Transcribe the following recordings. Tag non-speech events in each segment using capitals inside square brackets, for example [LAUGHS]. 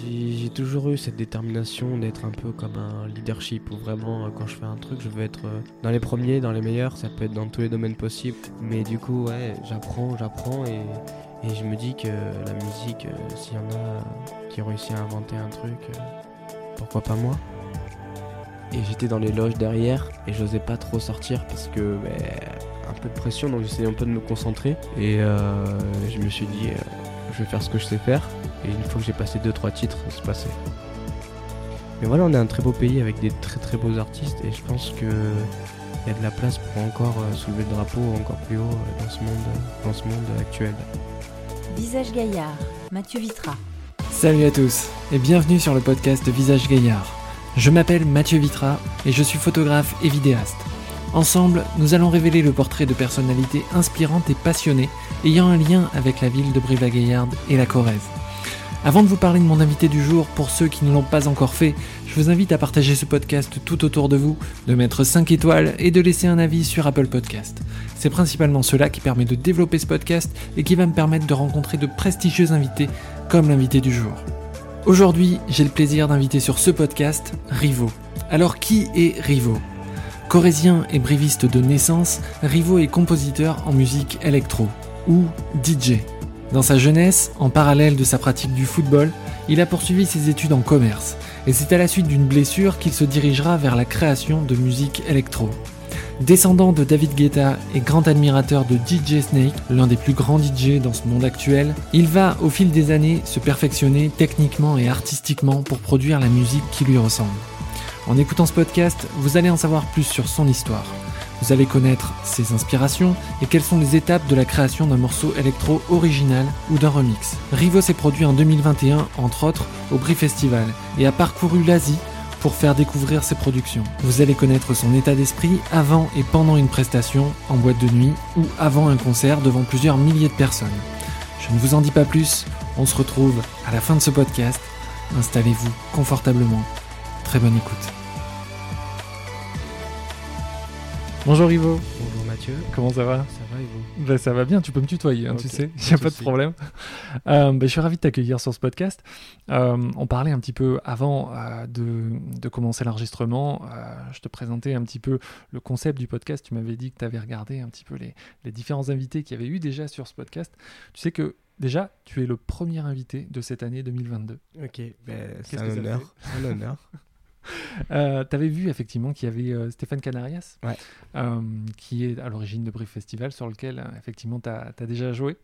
J'ai toujours eu cette détermination d'être un peu comme un leadership où vraiment euh, quand je fais un truc je veux être euh, dans les premiers, dans les meilleurs, ça peut être dans tous les domaines possibles. Mais du coup ouais j'apprends, j'apprends et, je me dis que la musique, euh, s'il y en a qui ont réussi à inventer un truc, pourquoi pas moi? Et j'étais dans les loges derrière et j'osais pas trop sortir parce que ben, un peu de pression donc j'essayais un peu de me concentrer. Et je me suis dit je vais faire ce que je sais faire et une fois que j'ai passé 2-3 titres, ça se passait. Mais voilà, on est un très beau pays avec des très très beaux artistes et je pense qu'il y a de la place pour encore euh, soulever le drapeau encore plus haut euh, dans ce monde, dans ce monde actuel. Visage Gaillard, Mathieu Vitra. Salut à tous et bienvenue sur le podcast Visage Gaillard. Je m'appelle Mathieu Vitra et je suis photographe et vidéaste. Ensemble, nous allons révéler le portrait de personnalités inspirantes et passionnées ayant un lien avec la ville de Brive-la-Gaillarde et la Corrèze. Avant de vous parler de mon invité du jour, pour ceux qui ne l'ont pas encore fait, je vous invite à partager ce podcast tout autour de vous, de mettre 5 étoiles et de laisser un avis sur Apple Podcast. C'est principalement cela qui permet de développer ce podcast et qui va me permettre de rencontrer de prestigieux invités comme l'invité du jour. Aujourd'hui, j'ai le plaisir d'inviter sur ce podcast Rivo. Alors qui est Rivo Corésien et briviste de naissance, Rivo est compositeur en musique électro, ou DJ. Dans sa jeunesse, en parallèle de sa pratique du football, il a poursuivi ses études en commerce, et c'est à la suite d'une blessure qu'il se dirigera vers la création de musique électro. Descendant de David Guetta et grand admirateur de DJ Snake, l'un des plus grands DJ dans ce monde actuel, il va au fil des années se perfectionner techniquement et artistiquement pour produire la musique qui lui ressemble. En écoutant ce podcast, vous allez en savoir plus sur son histoire, vous allez connaître ses inspirations et quelles sont les étapes de la création d'un morceau électro original ou d'un remix. Rivo s'est produit en 2021, entre autres, au Brie Festival et a parcouru l'Asie pour faire découvrir ses productions. Vous allez connaître son état d'esprit avant et pendant une prestation, en boîte de nuit ou avant un concert devant plusieurs milliers de personnes. Je ne vous en dis pas plus, on se retrouve à la fin de ce podcast. Installez-vous confortablement. Très bonne écoute. Bonjour Ivo. Bonjour Mathieu. Comment ça va? Ça va et vous ben, Ça va bien, tu peux me tutoyer, hein, tu sais, il [LAUGHS] n'y a pas de problème. Euh, ben, je suis ravi de t'accueillir sur ce podcast. Euh, on parlait un petit peu avant euh, de, commencer l'enregistrement, je te présentais un petit peu le concept du podcast, tu m'avais dit que tu avais regardé un petit peu les, les différents invités qu'il y avait eu déjà sur ce podcast. Tu sais que Déjà, tu es le premier invité de cette année 2022. Ok, ben, c'est un, honneur. un honneur. [LAUGHS] Euh, tu avais vu effectivement qu'il y avait euh, Stéphane Canarias, euh, qui est à l'origine de Brief Festival, sur lequel effectivement tu as, déjà joué.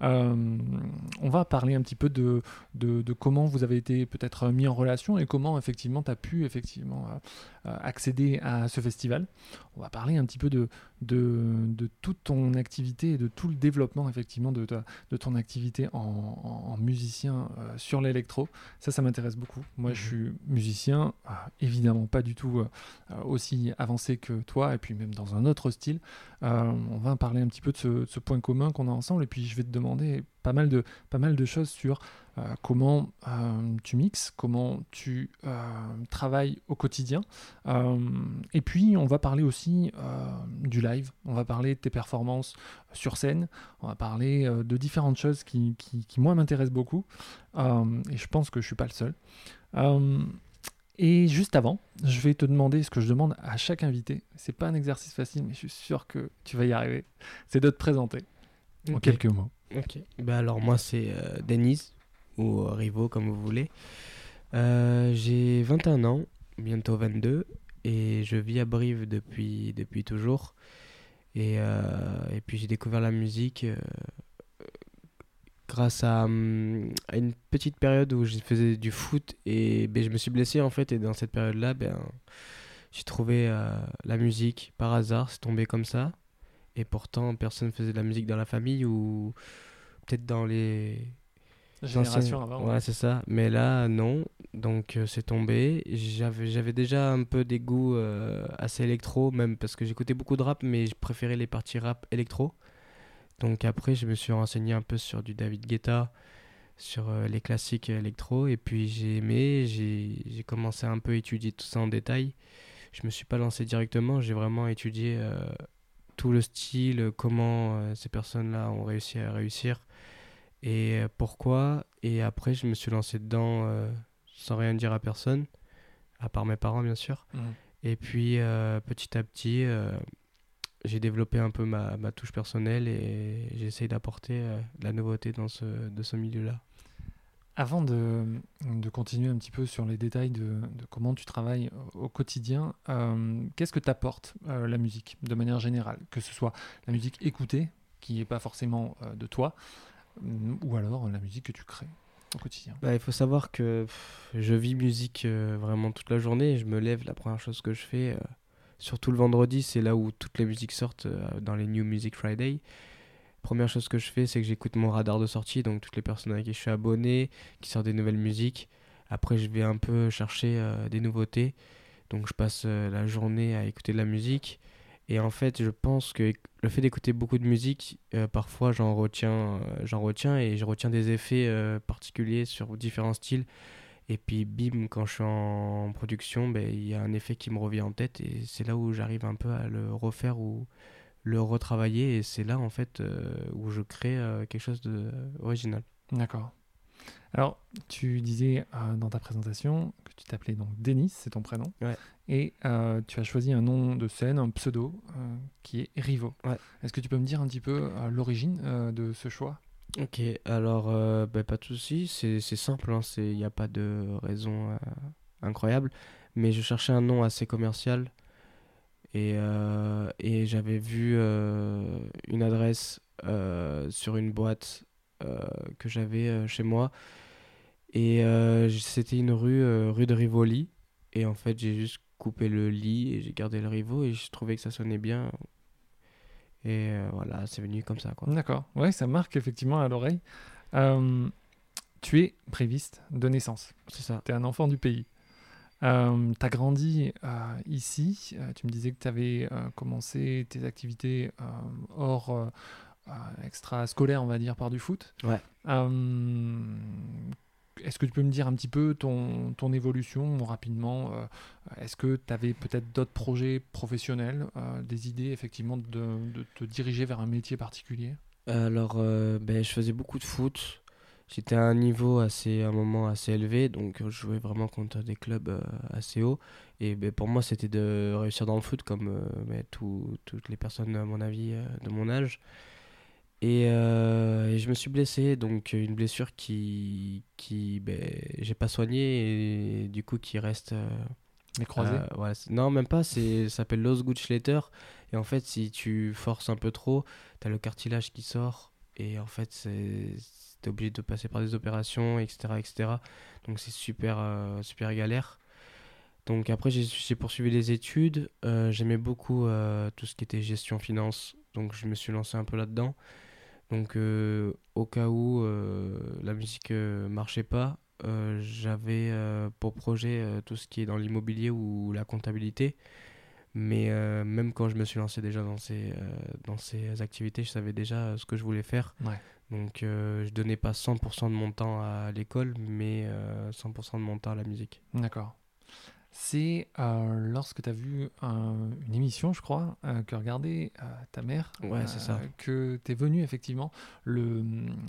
On va parler un petit peu de, de, comment vous avez été peut-être mis en relation et comment effectivement tu as pu effectivement accéder à ce festival. On va parler un petit peu de, de, toute ton activité et de tout le développement effectivement de, de ton activité en, musicien euh, sur l'électro. Ça, ça m'intéresse beaucoup. Moi, je mhm. suis musicien, euh, évidemment pas du tout euh, aussi avancé que toi, et puis même dans un autre style. on va parler un petit peu de ce, ce point commun qu'on a ensemble, et puis je vais te demander pas mal de, pas mal de choses sur euh, comment euh, tu mixes, comment tu euh, travailles au quotidien. et puis, on va parler aussi du live, on va parler de tes performances sur scène, on va parler de différentes choses qui, qui, qui moi, m'intéressent beaucoup. et je pense que je ne suis pas le seul. Et juste avant, je vais te demander ce que je demande à chaque invité. C'est pas un exercice facile, mais je suis sûr que tu vas y arriver. C'est de te présenter en quelques mots. Ok. Ben alors moi c'est Denise ou Rivo comme vous voulez. Euh, j'ai 21 ans, bientôt 22, et je vis à Brive depuis, depuis toujours. Et, euh, et puis j'ai découvert la musique euh, grâce à, hum, à, une petite période où je faisais du foot et ben, je me suis blessé en fait. Et dans cette période-là, ben, j'ai trouvé la musique par hasard, c'est tombé comme ça. Et pourtant, personne faisait de la musique dans la famille ou peut-être dans les Génération avant. Ouais, c'est ça. Mais là, non. Donc, euh, c'est tombé. J'avais, j'avais déjà un peu des goûts euh, assez électro, même parce que j'écoutais beaucoup de rap, mais je préférais les parties rap électro. Donc, après, je me suis renseigné un peu sur du David Guetta, sur euh, les classiques électro. Et puis, j'ai aimé. J'ai, j'ai commencé à un peu étudier tout ça en détail. Je me suis pas lancé directement. J'ai vraiment étudié tout le style, comment ces personnes-là ont réussi à réussir Et euh, pourquoi Et après, je me suis lancé dedans euh, sans rien dire à personne, à part mes parents, bien sûr. Mhm. Et puis, euh, petit à petit, euh, j'ai développé un peu ma, ma touche personnelle et j'essaye d'apporter euh, de la nouveauté dans ce, de ce milieu-là. Avant de, de continuer un petit peu sur les détails de, de comment tu travailles au quotidien, euh, qu'est-ce que t'apporte euh, la musique de manière générale? Que ce soit la musique écoutée, qui n'est pas forcément euh, de toi, ou alors la musique que tu crées au quotidien? Bah, il faut savoir que je vis musique vraiment toute la journée. Je me lève, la première chose que je fais, surtout le vendredi, c'est là où toutes les musiques sortent dans les New Music Friday. Première chose que je fais, c'est que j'écoute mon radar de sortie, donc toutes les personnes avec qui je suis abonné, qui sortent des nouvelles musiques. Après, je vais un peu chercher euh, des nouveautés. Donc, je passe euh, la journée à écouter de la musique. Et en fait, je pense que le fait d'écouter beaucoup de musique, euh, parfois j'en retiens, j'en retiens et je retiens des effets particuliers sur différents styles. Et puis, bim, quand je suis en production, ben, il y a un effet qui me revient en tête et c'est là où j'arrive un peu à le refaire ou le retravailler. Et c'est là, en fait, euh, où je crée euh, quelque chose d'original. D'accord. Alors, tu disais euh, dans ta présentation que tu t'appelais donc Denis, c'est ton prénom. Ouais. Et euh, tu as choisi un nom de scène, un pseudo, euh, qui est Rivo. Ouais. Est-ce que tu peux me dire un petit peu euh, l'origine euh, de ce choix? Ok, alors euh, ben, pas de souci, c'est simple, hein, c'est- il n'y a pas de raison euh, incroyable, mais je cherchais un nom assez commercial et, euh, et j'avais vu euh, une adresse euh, sur une boîte que j'avais chez moi et c'était une rue, rue de Rivoli et en fait j'ai juste coupé le lit et j'ai gardé le Rivo et je trouvais que ça sonnait bien et euh, voilà, c'est venu comme ça quoi. D'accord. Ouais, ça marque effectivement à l'oreille. Euh, tu es préviste de naissance. C'est ça. Tu es un enfant du pays. Tu as grandi euh, ici. Euh, tu me disais que tu avais commencé tes activités euh, hors euh, euh, extra-scolaire, on va dire, par du foot. Ouais. Euh, Est-ce que tu peux me dire un petit peu ton, ton évolution rapidement euh, Est-ce que tu avais peut-être d'autres projets professionnels, euh, des idées effectivement de, de te diriger vers un métier particulier? Alors, euh, ben, je faisais beaucoup de foot. J'étais à un niveau assez, à un moment assez élevé, donc euh, je jouais vraiment contre des clubs euh, assez hauts. Et ben, pour moi, c'était de réussir dans le foot, comme euh, ben, tout- toutes les personnes, à mon avis, euh, de mon âge. Et, et je me suis blessé, donc une blessure qui, qui ben, j'ai pas soignée et du coup qui reste. Les croisés ouais, non, même pas, ça s'appelle Losgutschleiter. Et en fait, si tu forces un peu trop, t'as le cartilage qui sort. Et en fait, c'est, obligé de passer par des opérations, etc. etc. Donc c'est super, euh, super galère. Donc après, j'ai, poursuivi les études. Euh, j'aimais beaucoup euh, tout ce qui était gestion finance. Donc je me suis lancé un peu là-dedans. Donc euh, au cas où euh, la musique euh, marchait pas, j'avais pour projet tout ce qui est dans l'immobilier ou la comptabilité. Mais euh, même quand je me suis lancé déjà dans ces, euh, dans ces activités, je savais déjà euh, ce que je voulais faire. Ouais. Donc euh, je donnais pas 100% de mon temps à l'école, mais euh, 100% de mon temps à la musique. D'accord. C'est euh, lorsque tu as vu un- une émission, je crois, euh, que regardait euh, ta mère, Ouais, c'est ça. que tu es venu effectivement le,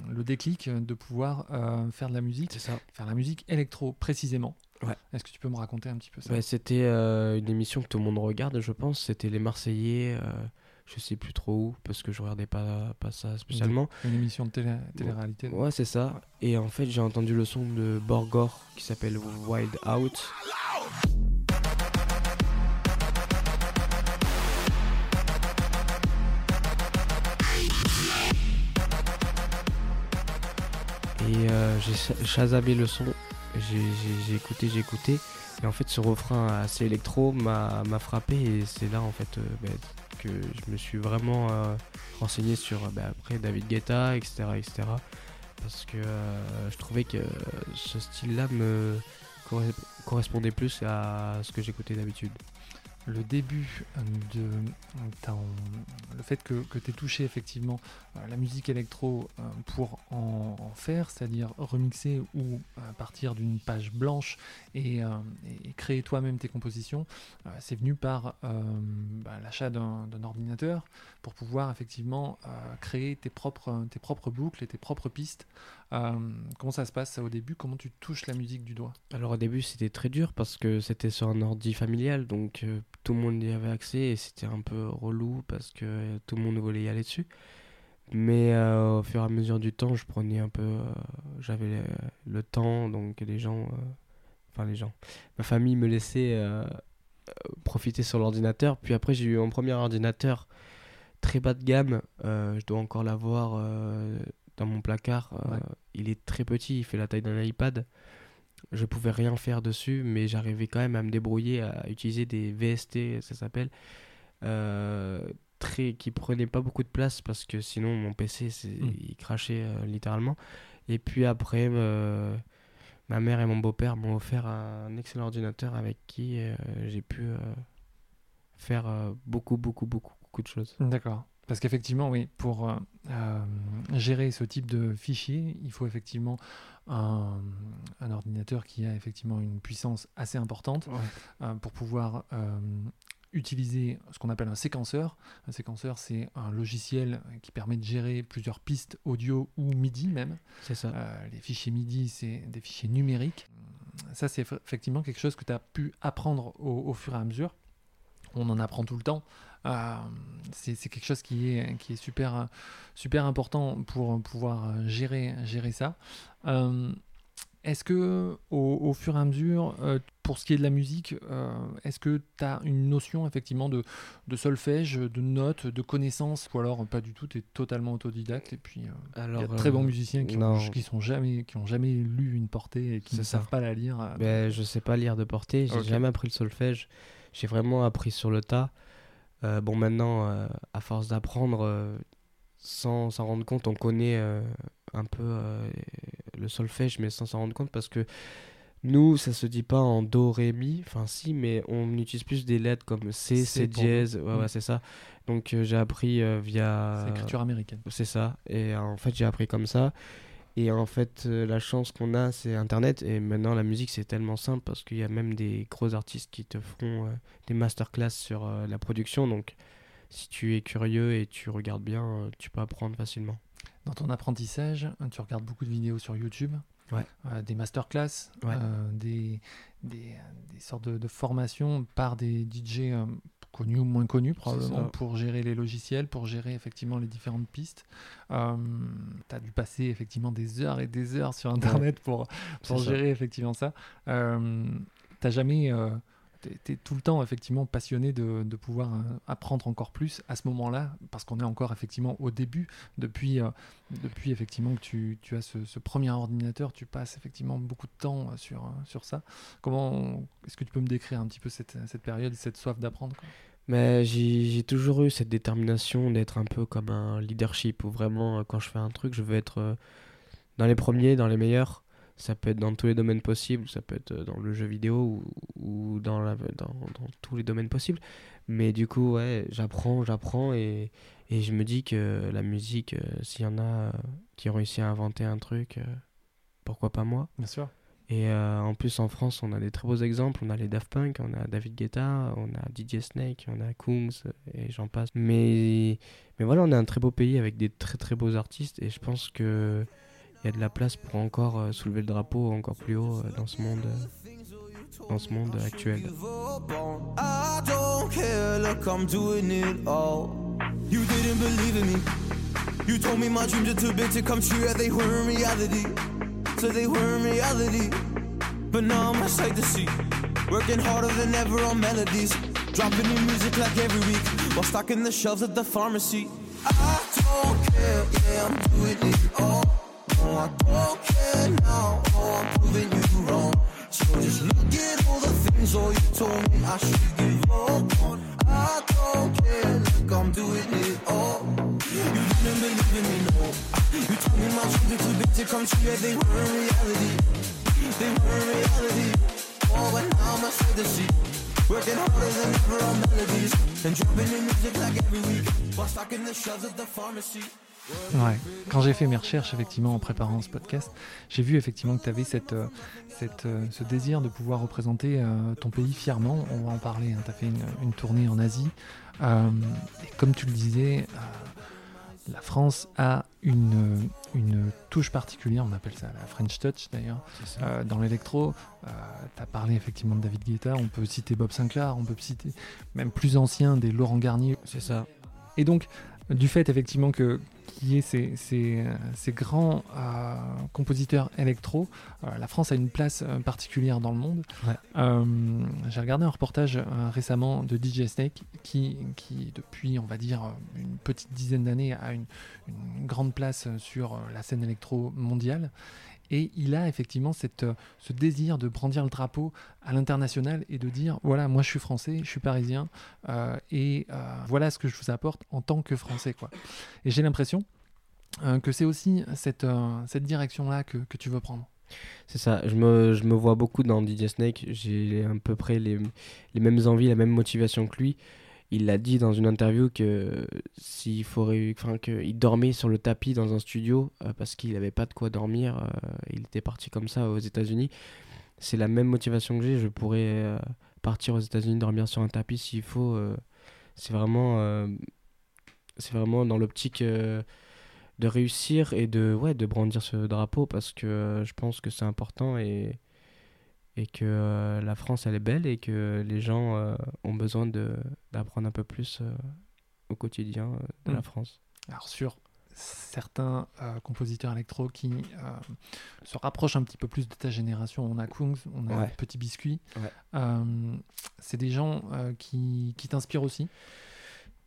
le déclic de pouvoir euh, faire de la musique, C'est ça. faire de la musique électro précisément. Ouais. Est-ce que tu peux me raconter un petit peu ça? Ouais, c'était euh, une émission que tout le monde regarde, je pense. C'était Les Marseillais, euh, je sais plus trop où, parce que je regardais pas, pas ça spécialement. Une émission de télé- télé-réalité Ouais, c'est ça. Et en fait, j'ai entendu le son de Borgor qui s'appelle Wild Out. Et euh, j'ai cha- chasabé le son, j'ai j'ai- j'ai écouté, j'ai écouté. Et en fait, ce refrain assez électro m'a m'a frappé et c'est là en fait euh, bah, je me suis vraiment euh, renseigné sur euh, bah, après David Guetta, etc. etc. parce que euh, je trouvais que ce style-là me corre- correspondait plus à ce que j'écoutais d'habitude. Le début de le fait que, que tu aies touché effectivement euh, la musique électro euh, pour en, faire, c'est-à-dire remixer ou euh, partir d'une page blanche et, créer toi-même tes compositions, c'est venu par bah, l'achat d'un ordinateur pour pouvoir effectivement créer tes propres, tes propres boucles et tes propres pistes. comment ça se passe au début? Comment tu touches la musique du doigt? Alors au début c'était très dur parce que c'était sur un ordi familial, donc tout le monde y avait accès et c'était un peu relou parce que tout le monde voulait y aller dessus. Mais euh, au fur et à mesure du temps, je prenais un peu. Euh, j'avais le, temps, donc les gens. Euh, enfin, les gens. Ma famille me laissait profiter sur l'ordinateur. Puis après, j'ai eu un premier ordinateur très bas de gamme. je dois encore l'avoir dans mon placard. Il est très petit, il fait la taille d'un iPad. Je pouvais rien faire dessus, mais j'arrivais quand même à me débrouiller, à utiliser des VST, ça s'appelle très qui prenait pas beaucoup de place parce que sinon mon PC hmm. il crachait euh, littéralement et puis après euh, ma mère et mon beau-père m'ont offert un excellent ordinateur avec qui euh, j'ai pu faire beaucoup beaucoup beaucoup beaucoup de choses d'accord parce qu'effectivement, oui, pour gérer ce type de fichier, il faut effectivement un, ordinateur qui a effectivement une puissance assez importante pour pouvoir utiliser ce qu'on appelle un séquenceur. Un séquenceur, c'est un logiciel qui permet de gérer plusieurs pistes audio ou MIDI même. C'est ça. Euh, les fichiers MIDI, c'est des fichiers numériques. Ça, c'est effectivement quelque chose que tu as pu apprendre au, fur et à mesure. On en apprend tout le temps. Euh, c'est quelque chose qui est, qui est super, super important pour pouvoir gérer, gérer ça. Euh, est-ce que au, fur et à mesure, euh, pour ce qui est de la musique, est-ce que tu as une notion effectivement de, solfège, de notes, de connaissances, ou alors pas du tout, tu es totalement autodidacte et puis il y a de très bons musiciens qui, ont, sont jamais, qui ont jamais lu une portée et qui ne savent pas la lire. Ben, je sais pas lire de portée, j'ai jamais appris le solfège, j'ai vraiment appris sur le tas. bon maintenant, à force d'apprendre, sans s'en rendre compte, on connaît un peu euh, le solfège, mais sans s'en rendre compte parce que nous, ça se dit pas en do, ré, mi, enfin si, mais on utilise plus des lettres comme C, C dièse, ouais, ouais, mm. c'est ça. Donc euh, j'ai appris euh, via... C'est l'écriture américaine. C'est ça, et en fait j'ai appris comme ça. Et en fait, la chance qu'on a, c'est Internet. Et maintenant, la musique, c'est tellement simple parce qu'il y a même des gros artistes qui te feront des masterclass sur la production. Donc, si tu es curieux et tu regardes bien, tu peux apprendre facilement. Dans ton apprentissage, tu regardes beaucoup de vidéos sur YouTube, euh, des masterclass, euh, des, des, sortes de, formations par des DJ euh, connus ou moins connus probablement pour gérer les logiciels, pour gérer effectivement les différentes pistes. tu as dû passer effectivement des heures et des heures sur Internet pour, pour gérer effectivement ça. T'as jamais tu es, tout le temps effectivement passionné de, pouvoir euh, apprendre encore plus à ce moment-là, parce qu'on est encore effectivement au début, depuis, euh, depuis effectivement que tu, tu as ce, ce, premier ordinateur, tu passes effectivement beaucoup de temps euh, sur, sur ça. Comment est-ce que tu peux me décrire un petit peu cette, cette période, cette soif d'apprendre mais j'ai toujours eu cette détermination d'être un peu comme un leadership, où vraiment quand je fais un truc, je veux être dans les premiers, dans les meilleurs. Ça peut être dans tous les domaines possibles, ça peut être dans le jeu vidéo ou, dans, la, dans, dans, tous les domaines possibles. Mais du coup, ouais, j'apprends, j'apprends et, et, je me dis que la musique, euh, s'il y en a euh, qui ont réussi à inventer un truc, euh, pourquoi pas moi? Bien sûr. Et en plus, en France, on a des très beaux exemples. On a les Daft Punk, on a David Guetta, on a DJ Snake, on a Kungs, et j'en passe. Mais, mais voilà, on est un très beau pays avec des très très beaux artistes. Et je pense que il y a de la place pour encore euh, soulever le drapeau encore plus haut euh, dans ce monde euh, dans ce monde actuel. You told me my dreams are too big to come true, yeah, they were in reality. So they were in reality. But now I'm sight to see. Working harder than ever on melodies. Dropping new music like every week. While stocking the shelves at the pharmacy. I don't care, yeah, I'm doing it all. I don't care now. Oh, I'm proving you wrong. So just look at all the things all you told me I should give up on. I don't care, look I'm doing it all. You didn't believe in me, no. You told me my dreams were too big to come true, yeah they were in reality. They were in reality. Oh, but now I'm a see. Working harder than ever on melodies. And dropping in music like every week. While stocking the shelves at the pharmacy. Ouais. Quand j'ai fait mes recherches, effectivement, en préparant ce podcast, j'ai vu effectivement que tu avais cette, euh, cette, euh, ce désir de pouvoir représenter euh, ton pays fièrement. On va en parler. tu as fait une, une tournée en Asie. Euh, et comme tu le disais, euh, la France a une, une touche particulière. On appelle ça la French Touch d'ailleurs. Euh, dans l'électro, tu as parlé effectivement de David Guetta. On peut citer Bob Sinclair. On peut citer même plus ancien des Laurent Garnier. C'est ça. Et donc, du fait effectivement que qu'il y ait ces, ces, euh, ces grands euh, compositeurs électro, euh, la France a une place particulière dans le monde. Ouais. J'ai regardé un reportage récemment de DJ Snake qui, qui, depuis, on va dire, une petite dizaine d'années, a une, une grande place sur la scène électro mondiale. Et il a effectivement cette, euh, ce désir de brandir le drapeau à l'international et de dire voilà, moi je suis français, je suis parisien, euh, et euh, voilà ce que je vous apporte en tant que français. Quoi. Et j'ai l'impression que c'est aussi cette, cette direction-là que, que tu veux prendre. C'est ça, je me, je me vois beaucoup dans DJ Snake, j'ai à peu près les, les mêmes envies, la même motivation que lui. Il l'a dit dans une interview que s'il faudrait, enfin qu'il dormait sur le tapis dans un studio euh, parce qu'il n'avait pas de quoi dormir, euh, il était parti comme ça aux États-Unis. C'est la même motivation que j'ai, je pourrais euh, partir aux États-Unis dormir sur un tapis s'il faut. c'est vraiment, c'est vraiment dans l'optique de réussir et de, ouais, de brandir ce drapeau parce que je pense que c'est important et, et que euh, la France elle est belle et que les gens euh, ont besoin d'apprendre un peu plus euh, au quotidien de Mm. la France. Alors sur certains compositeurs électro qui se rapprochent un petit peu plus de ta génération, on a Kungs, on a Ouais. Petit Biscuit. Ouais. C'est des gens qui, qui t'inspirent aussi?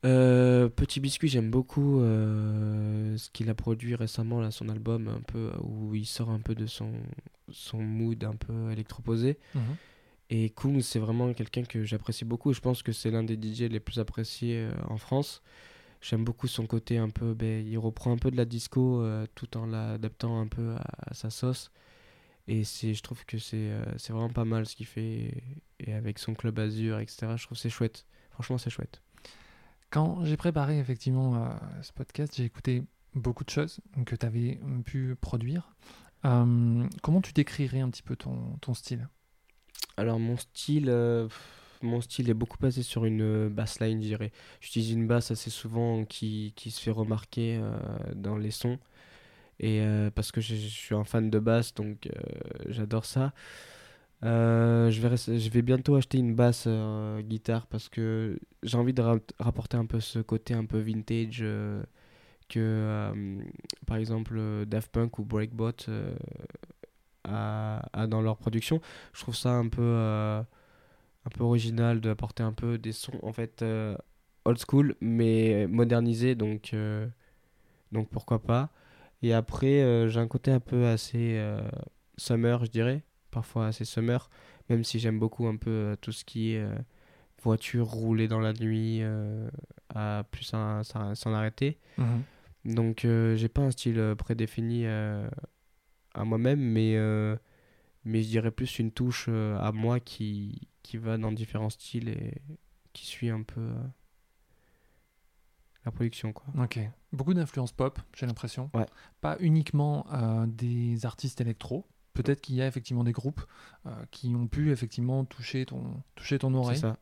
Euh, Petit Biscuit, j'aime beaucoup euh, ce qu'il a produit récemment, là, son album, un peu, où il sort un peu de son, son mood un peu électroposé. Et Kungs, c'est vraiment quelqu'un que j'apprécie beaucoup. Je pense que c'est l'un des DJ les plus appréciés euh, en France. J'aime beaucoup son côté un peu. ben, il reprend un peu de la disco euh, tout en l'adaptant un peu à, à sa sauce. Et je trouve que c'est, euh, c'est vraiment pas mal ce qu'il fait. Et avec son club Azur, etc., je trouve que c'est chouette. Franchement, c'est chouette. Quand j'ai préparé effectivement euh, ce podcast, j'ai écouté beaucoup de choses que tu avais pu produire. Euh, comment tu décrirais un petit peu ton, style? Alors mon style, euh, mon style est beaucoup basé sur une euh, bassline, je dirais. J'utilise une basse assez souvent qui, qui se fait remarquer dans les sons. Et parce que je suis un fan de basse, donc j'adore ça. Euh, je vais, je vais bientôt acheter une basse euh, guitare parce que j'ai envie de ra- rapporter un peu ce côté un peu vintage euh, que par exemple Daft Punk ou Breakbot a, a dans leur production. Je trouve ça un peu, un peu original d'apporter un peu des sons en fait old school mais modernisés donc, donc pourquoi pas. Et après j'ai un côté un peu assez summer je dirais, parfois assez summer, même si j'aime beaucoup un peu euh, tout ce qui est euh, voiture roulée dans la nuit euh, à plus s'en arrêter. Donc euh, j'ai pas un style prédéfini à moi-même, mais, mais je dirais plus une touche à moi qui, qui va dans différents styles et qui suit un peu la production. Quoi. Ok. Beaucoup d'influence pop, j'ai l'impression. Ouais. Pas uniquement euh, des artistes électro. Peut-être qu'il y a effectivement des groupes euh, qui ont pu effectivement toucher ton, toucher ton C'est oreille. ça.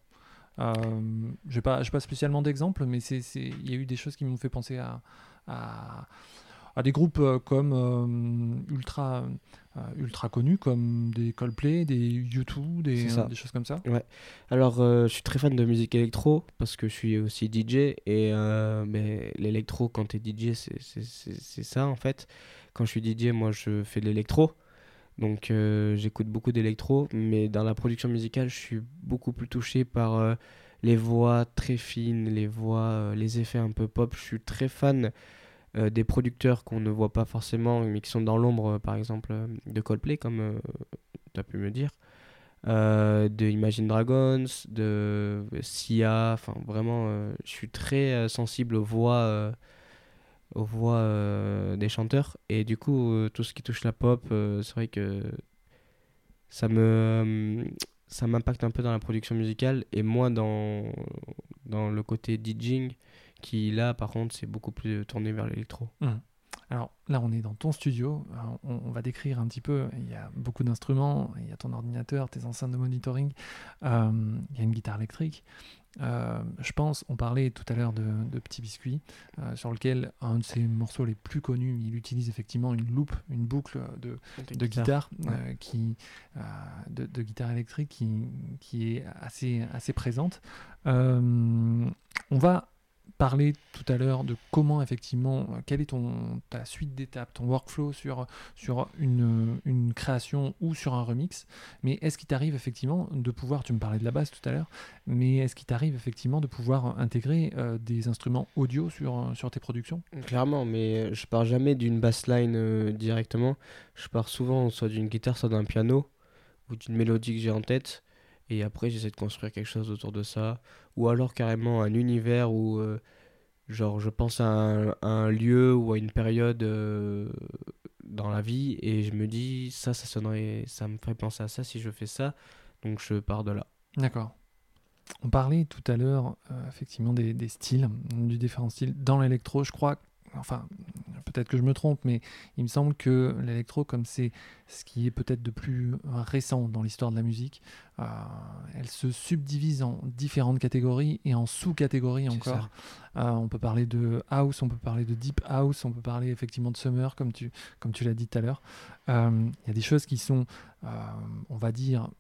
Euh, j'ai pas, j'ai pas spécialement d'exemples, mais c'est, c'est, il y a eu des choses qui m'ont fait penser à, à, à des groupes euh, comme euh, ultra, euh, ultra connus, comme des Coldplay, des U2, des, C'est des choses comme ça. Alors, euh, je suis très fan de musique électro parce que je suis aussi DJ et mais l'électro, quand tu es DJ, c'est- c'est c'est- c'est ça en fait. Quand je suis DJ, moi je fais de l'électro. Donc euh, j'écoute beaucoup d'électro, mais dans la production musicale, je suis beaucoup plus touché par euh, les voix très fines, les voix, euh, les effets un peu pop. Je suis très fan des producteurs qu'on ne voit pas forcément, mais qui sont dans l'ombre, par exemple, de Coldplay, comme tu as pu me dire de Imagine Dragons, de Sia, enfin vraiment, je suis très sensible aux voix, aux voix euh, des chanteurs. Et du coup euh, tout ce qui touche la pop, euh, c'est vrai que ça me, ça m'impacte un peu dans la production musicale. Et moins dans, dans le côté DJing qui là par contre c'est beaucoup plus tourné vers l'électro. Alors là, on est dans ton studio. On, on va décrire un petit peu. Il y a beaucoup d'instruments. Il y a ton ordinateur, tes enceintes de monitoring. euh, il y a une guitare électrique. Euh, je pense, on parlait tout à l'heure de, de Petit Biscuit, euh, sur lequel un de ses morceaux les plus connus, il utilise effectivement une loupe, une boucle de, de guitare, ouais. euh, qui, de, de guitare électrique qui, qui est assez, assez présente. On va parler tout à l'heure de comment effectivement, euh, quelle est ton, ta suite d'étapes, ton workflow sur, sur une, une création ou sur un remix. Mais est-ce qu'il t'arrive effectivement de pouvoir, tu me parlais de la basse tout à l'heure, mais est-ce qu'il t'arrive effectivement de pouvoir intégrer euh, des instruments audio sur, sur tes productions? Clairement, mais je pars jamais d'une bassline euh, directement. Je pars souvent soit d'une guitare, soit d'un piano ou d'une mélodie que j'ai en tête. Et après, j'essaie de construire quelque chose autour de ça. Ou alors carrément un univers où, euh, genre, je pense à un, lieu ou à une période euh, dans la vie et je me dis, ça, ça sonnerait, ça me ferait penser à ça si je fais ça. Donc je pars de là. D'accord. On parlait tout à l'heure euh, effectivement des, des styles, du différents styles dans l'électro. Je crois, enfin, peut-être que je me trompe, mais il me semble que l'électro, comme c'est ce qui est peut-être de plus récent dans l'histoire de la musique, euh, elle se subdivise en différentes catégories et en sous-catégories encore. Euh, on peut parler de house, on peut parler de deep house, on peut parler effectivement de summer, comme tu, comme tu l'as dit tout à l'heure. Euh, Il y a des choses qui sont, euh, on va dire,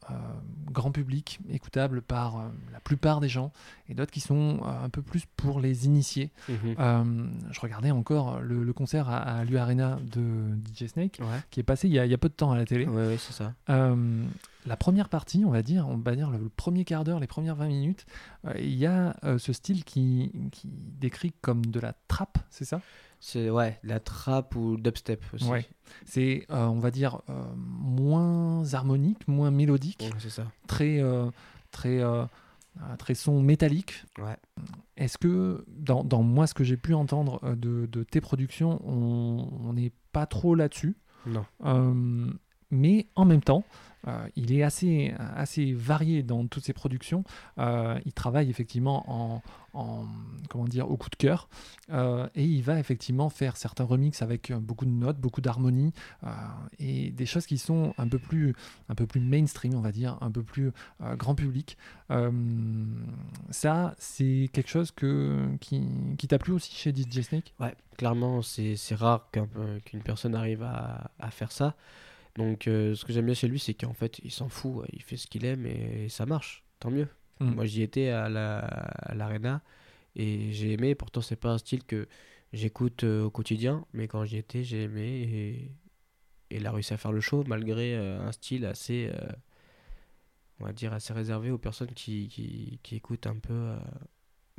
grand public, écoutables par la plupart des gens, et d'autres qui sont un peu plus pour les initiés. Euh, je regardais encore le, le concert à, à l'U-Arena de DJ Snake, Ouais. qui est passé il y a, il y a peu de temps à la télé. Ouais, ouais, c'est ça. La première partie, on va dire, on va dire le premier quart d'heure, les premières 20 minutes, euh, il y a euh, ce style qui, qui décrit comme de la trappe, c'est ça? C'est ouais, la trappe ou dubstep aussi. Ouais. C'est, euh, on va dire, euh, moins harmonique, moins mélodique, Ouais, c'est ça. très, euh, très, très son métallique. Ouais. Est-ce que, dans, dans moi, ce que j'ai pu entendre de, de tes productions, on n'est pas trop là-dessus? Non. Mais en même temps, il est assez, assez varié dans toutes ses productions. Euh, il travaille effectivement en, en- comment dire, au coup de cœur. Euh, et il va effectivement faire certains remixes avec euh, beaucoup de notes, beaucoup d'harmonie euh, et des choses qui sont un peu plus, un peu plus mainstream, on va dire, un peu plus euh, grand public. Euh, ça, c'est quelque chose que, qui, t'a plu aussi chez DJ Snake? Ouais, clairement, c'est rare qu'une personne arrive à, à faire ça. Donc, euh, ce que j'aime bien chez lui, c'est qu'en fait, il s'en fout, il fait ce qu'il aime et ça marche. Tant mieux. Mm. Moi, j'y étais à la- à l'Arena et j'ai aimé. Pourtant, c'est pas un style que j'écoute euh, au quotidien, mais quand j'y étais, j'ai aimé et, et il a réussi à faire le show malgré euh, un style assez, on va dire, assez réservé aux personnes qui, qui, qui écoutent un peu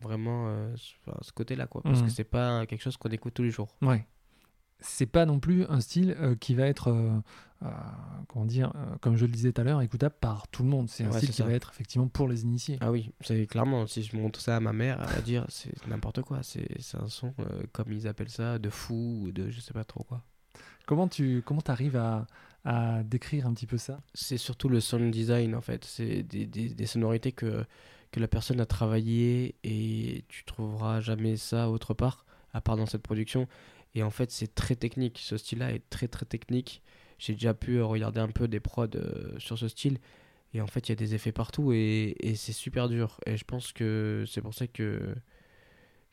vraiment ce côté-là, quoi. Parce Mhm. que c'est pas quelque chose qu'on écoute tous les jours. Ouais. C'est pas non plus un style euh, qui va être, euh, euh, comment dire, comme je le disais tout à l'heure, écoutable par tout le monde. C'est un Ouais, style qui ça. va être effectivement pour les initiés. Ah oui, c'est clairement, si je montre ça à ma mère, elle va dire c'est n'importe quoi, c'est c'est un son, comme ils appellent ça, de fou ou de je sais pas trop quoi. Comment tu comment arrives à, à décrire un petit peu ça? C'est surtout le sound design en fait, c'est des, des, des sonorités que, que la personne a travaillé et tu trouveras jamais ça autre part, à part dans cette production. Et en fait, c'est très technique, ce style-là est très très technique. J'ai déjà pu euh, regarder un peu des prods euh, sur ce style. Et en fait, il y a des effets partout et, c'est super dur. Et je pense que c'est pour ça que,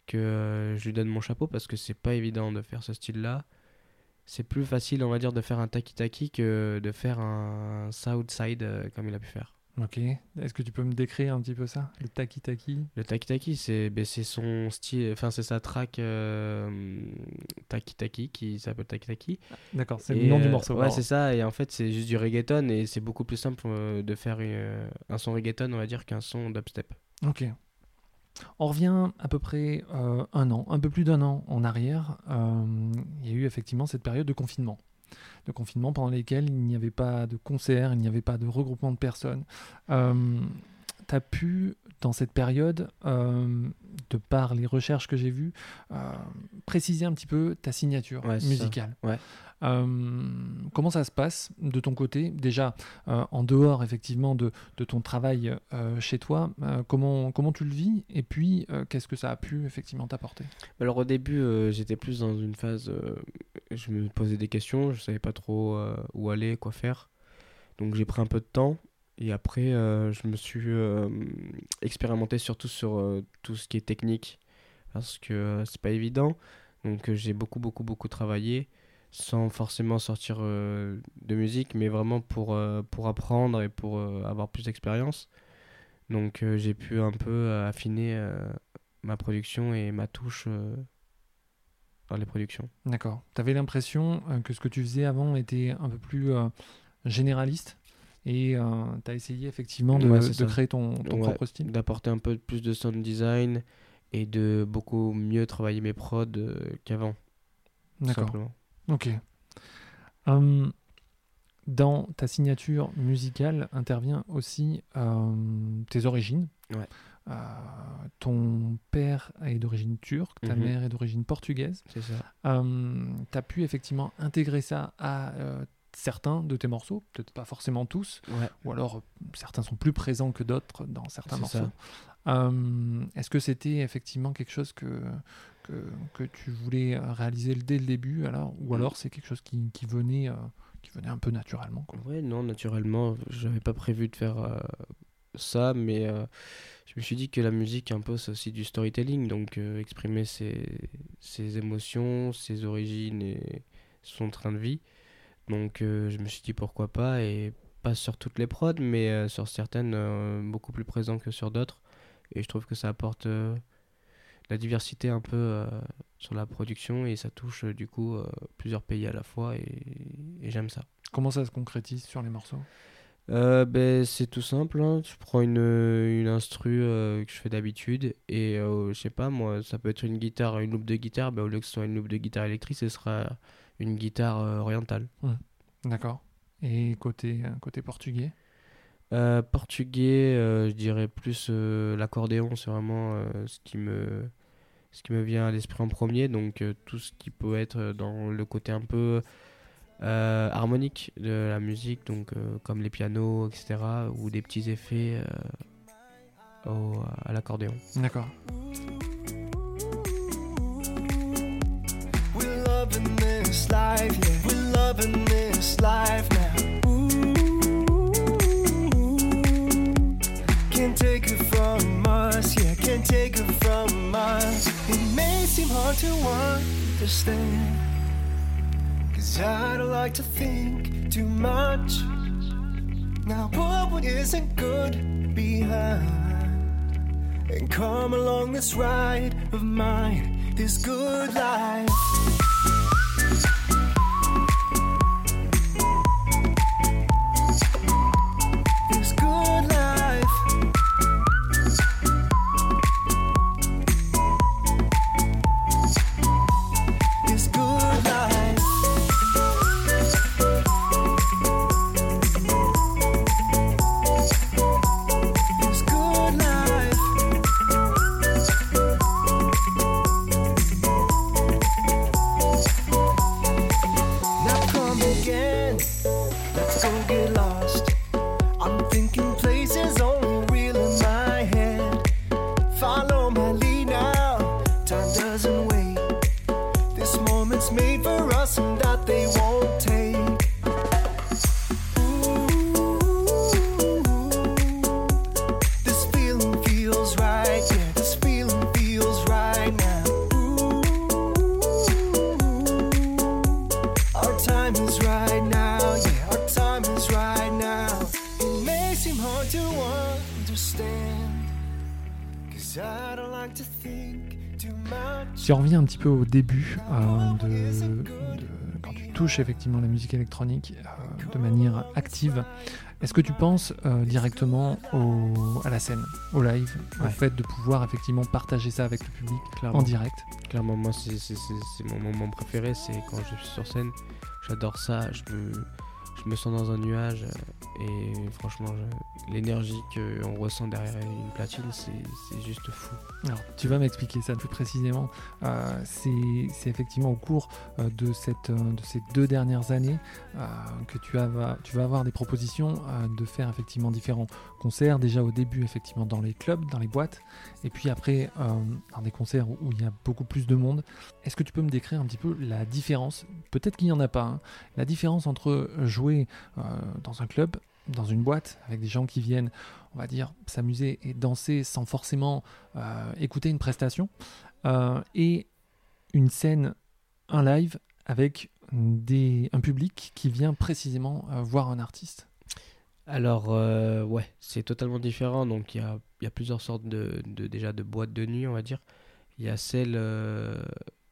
que euh, je lui donne mon chapeau parce que c'est pas évident de faire ce style-là. C'est plus facile, on va dire, de faire un taki-taki que de faire un Southside euh, comme il a pu faire. Ok. Est-ce que tu peux me décrire un petit peu ça Le taki taki Le taki-taki, c'est ben, c'est son style, enfin, c'est sa track euh, taki-taki qui s'appelle taki-taki. D'accord, c'est le nom du euh, morceau. Ouais, c'est ça. Et en fait, c'est juste du reggaeton et c'est beaucoup plus simple euh, de faire euh, un son reggaeton, on va dire, qu'un son dubstep. Ok. On revient à peu près un an, un peu plus d'un an en arrière. il y a eu effectivement cette période de confinement. De confinement pendant lesquels il n'y avait pas de concert, il n'y avait pas de regroupement de personnes. Euh, tu as pu, dans cette période, euh, de par les recherches que j'ai vues, euh, préciser un petit peu ta signature Ouais, musicale. Ouais. Euh, comment ça se passe de ton côté Déjà, euh, en dehors effectivement de, ton travail euh, chez toi, comment, comment tu le vis Et puis, qu'est-ce que ça a pu effectivement t'apporter? Alors au début, j'étais plus dans une phase, je me posais des questions, je savais pas trop où aller, quoi faire. Donc j'ai pris un peu de temps et après je me suis expérimenté surtout sur tout ce qui est technique parce que c'est pas évident. Donc j'ai beaucoup beaucoup beaucoup travaillé sans forcément sortir euh, de musique, mais vraiment pour, euh, pour apprendre et pour euh, avoir plus d'expérience. Donc j'ai pu un peu affiner ma production et ma touche dans les productions. D'accord. Tu avais l'impression que ce que tu faisais avant était un peu plus généraliste et tu as essayé effectivement de, Ouais, créer ton, ton Ouais. propre style. D'apporter un peu plus de sound design et de beaucoup mieux travailler mes prods qu'avant. D'accord. Ok. Hum, dans ta signature musicale intervient aussi euh, tes origines. Ouais. Euh, ton père est d'origine turque, ta Mhm. mère est d'origine portugaise. C'est ça. tu as pu effectivement intégrer ça à euh, certains de tes morceaux, peut-être pas forcément tous, Ouais. ou alors certains sont plus présents que d'autres dans certains morceaux. Est-ce que c'était effectivement quelque chose que, que, que tu voulais euh, réaliser dès le début, alors, ou Mm. alors c'est quelque chose qui, qui venait, euh, qui venait un peu naturellement quoi. Ouais, non, naturellement, j'avais pas prévu de faire euh, ça, mais euh, je me suis dit que la musique, un peu, c'est aussi du storytelling, donc exprimer ses, ses émotions, ses origines et son train de vie. Donc je me suis dit pourquoi pas, et pas sur toutes les prods, mais sur certaines, beaucoup plus présent que sur d'autres. Et je trouve que ça apporte la diversité un peu euh, sur la production, et ça touche euh, du coup euh, plusieurs pays à la fois, et, et j'aime ça. Comment ça se concrétise sur les morceaux? Euh, ben, c'est tout simple, hein. Je prends une, une instru euh, que je fais d'habitude et euh, je sais pas moi, ça peut être une guitare, une loupe de guitare, ben, au lieu que ce soit une loupe de guitare électrique, ce sera une guitare orientale. D'accord. Et côté, côté portugais? Euh, portugais, euh, je dirais plus euh, l'accordéon, c'est vraiment euh, ce qui me ce qui me vient à l'esprit en premier, donc euh, tout ce qui peut être dans le côté un peu euh, harmonique de la musique, donc euh, comme les pianos, etc., ou des petits effets euh, au- à l'accordéon. D'accord. We're loving this life, yeah. We're loving this life now. Can't take it from us, yeah. Can't take it from us. It may seem hard to understand. Cause I don't like to think too much. Now, put what isn't good behind and come along this ride of mine, this good life. Début euh, de, de- quand tu touches effectivement la musique électronique euh, de manière active, est-ce que tu penses euh, directement au- à la scène, au live, au fait de pouvoir effectivement partager ça avec le public Clairement. en direct? Clairement, moi, c'est mon moment préféré, c'est quand je suis sur scène. J'adore ça, je me, je me sens dans un nuage euh, et franchement, l'énergie qu'on ressent derrière une platine, c'est juste fou. Alors, tu vas m'expliquer ça plus précisément. Euh, c'est effectivement au cours euh, de, cette, de ces deux dernières années que tu, as, tu vas avoir des propositions de faire effectivement différents concerts. Déjà au début, effectivement, dans les clubs, dans les boîtes, et puis après, euh, dans des concerts où il y a beaucoup plus de monde. Est-ce que tu peux me décrire un petit peu la différence? Peut-être qu'il n'y en a pas. hein, la différence entre jouer euh, dans un club, dans une boîte, avec des gens qui viennent, on va dire, s'amuser et danser sans forcément euh, écouter une prestation, euh, et une scène, un live avec des, un public qui vient précisément euh, voir un artiste? Alors, euh, ouais, c'est totalement différent. Donc, il y a, plusieurs sortes de, déjà de boîtes de nuit, on va dire. Il y a celle euh,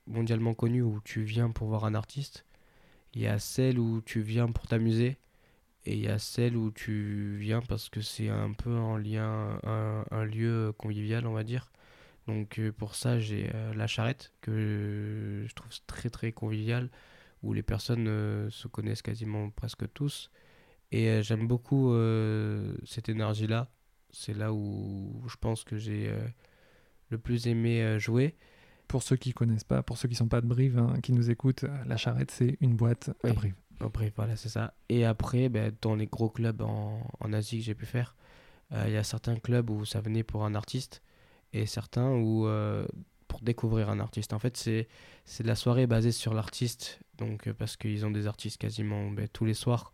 mondialement connue où tu viens pour voir un artiste. Il y a celle où tu viens pour t'amuser. Et il y a celle où tu viens parce que c'est un peu en lien, un, lieu convivial, on va dire. Donc, euh, pour ça, j'ai la charrette que je trouve très très convivial, où les personnes se connaissent quasiment presque tous. Et euh, j'aime beaucoup euh, cette énergie-là. C'est là où je pense que j'ai euh, le plus aimé jouer. Pour ceux qui connaissent pas, pour ceux qui sont pas de Brive, hein, qui nous écoutent, la charrette c'est une boîte à. Brive. Après, voilà, c'est ça. Et après, ben, dans les gros clubs en, en Asie que j'ai pu faire, euh, il y a certains clubs où ça venait pour un artiste et certains où euh, pour découvrir un artiste. En fait, c'est c'est de la soirée basée sur l'artiste. Donc, parce qu'ils ont des artistes quasiment ben, tous les soirs.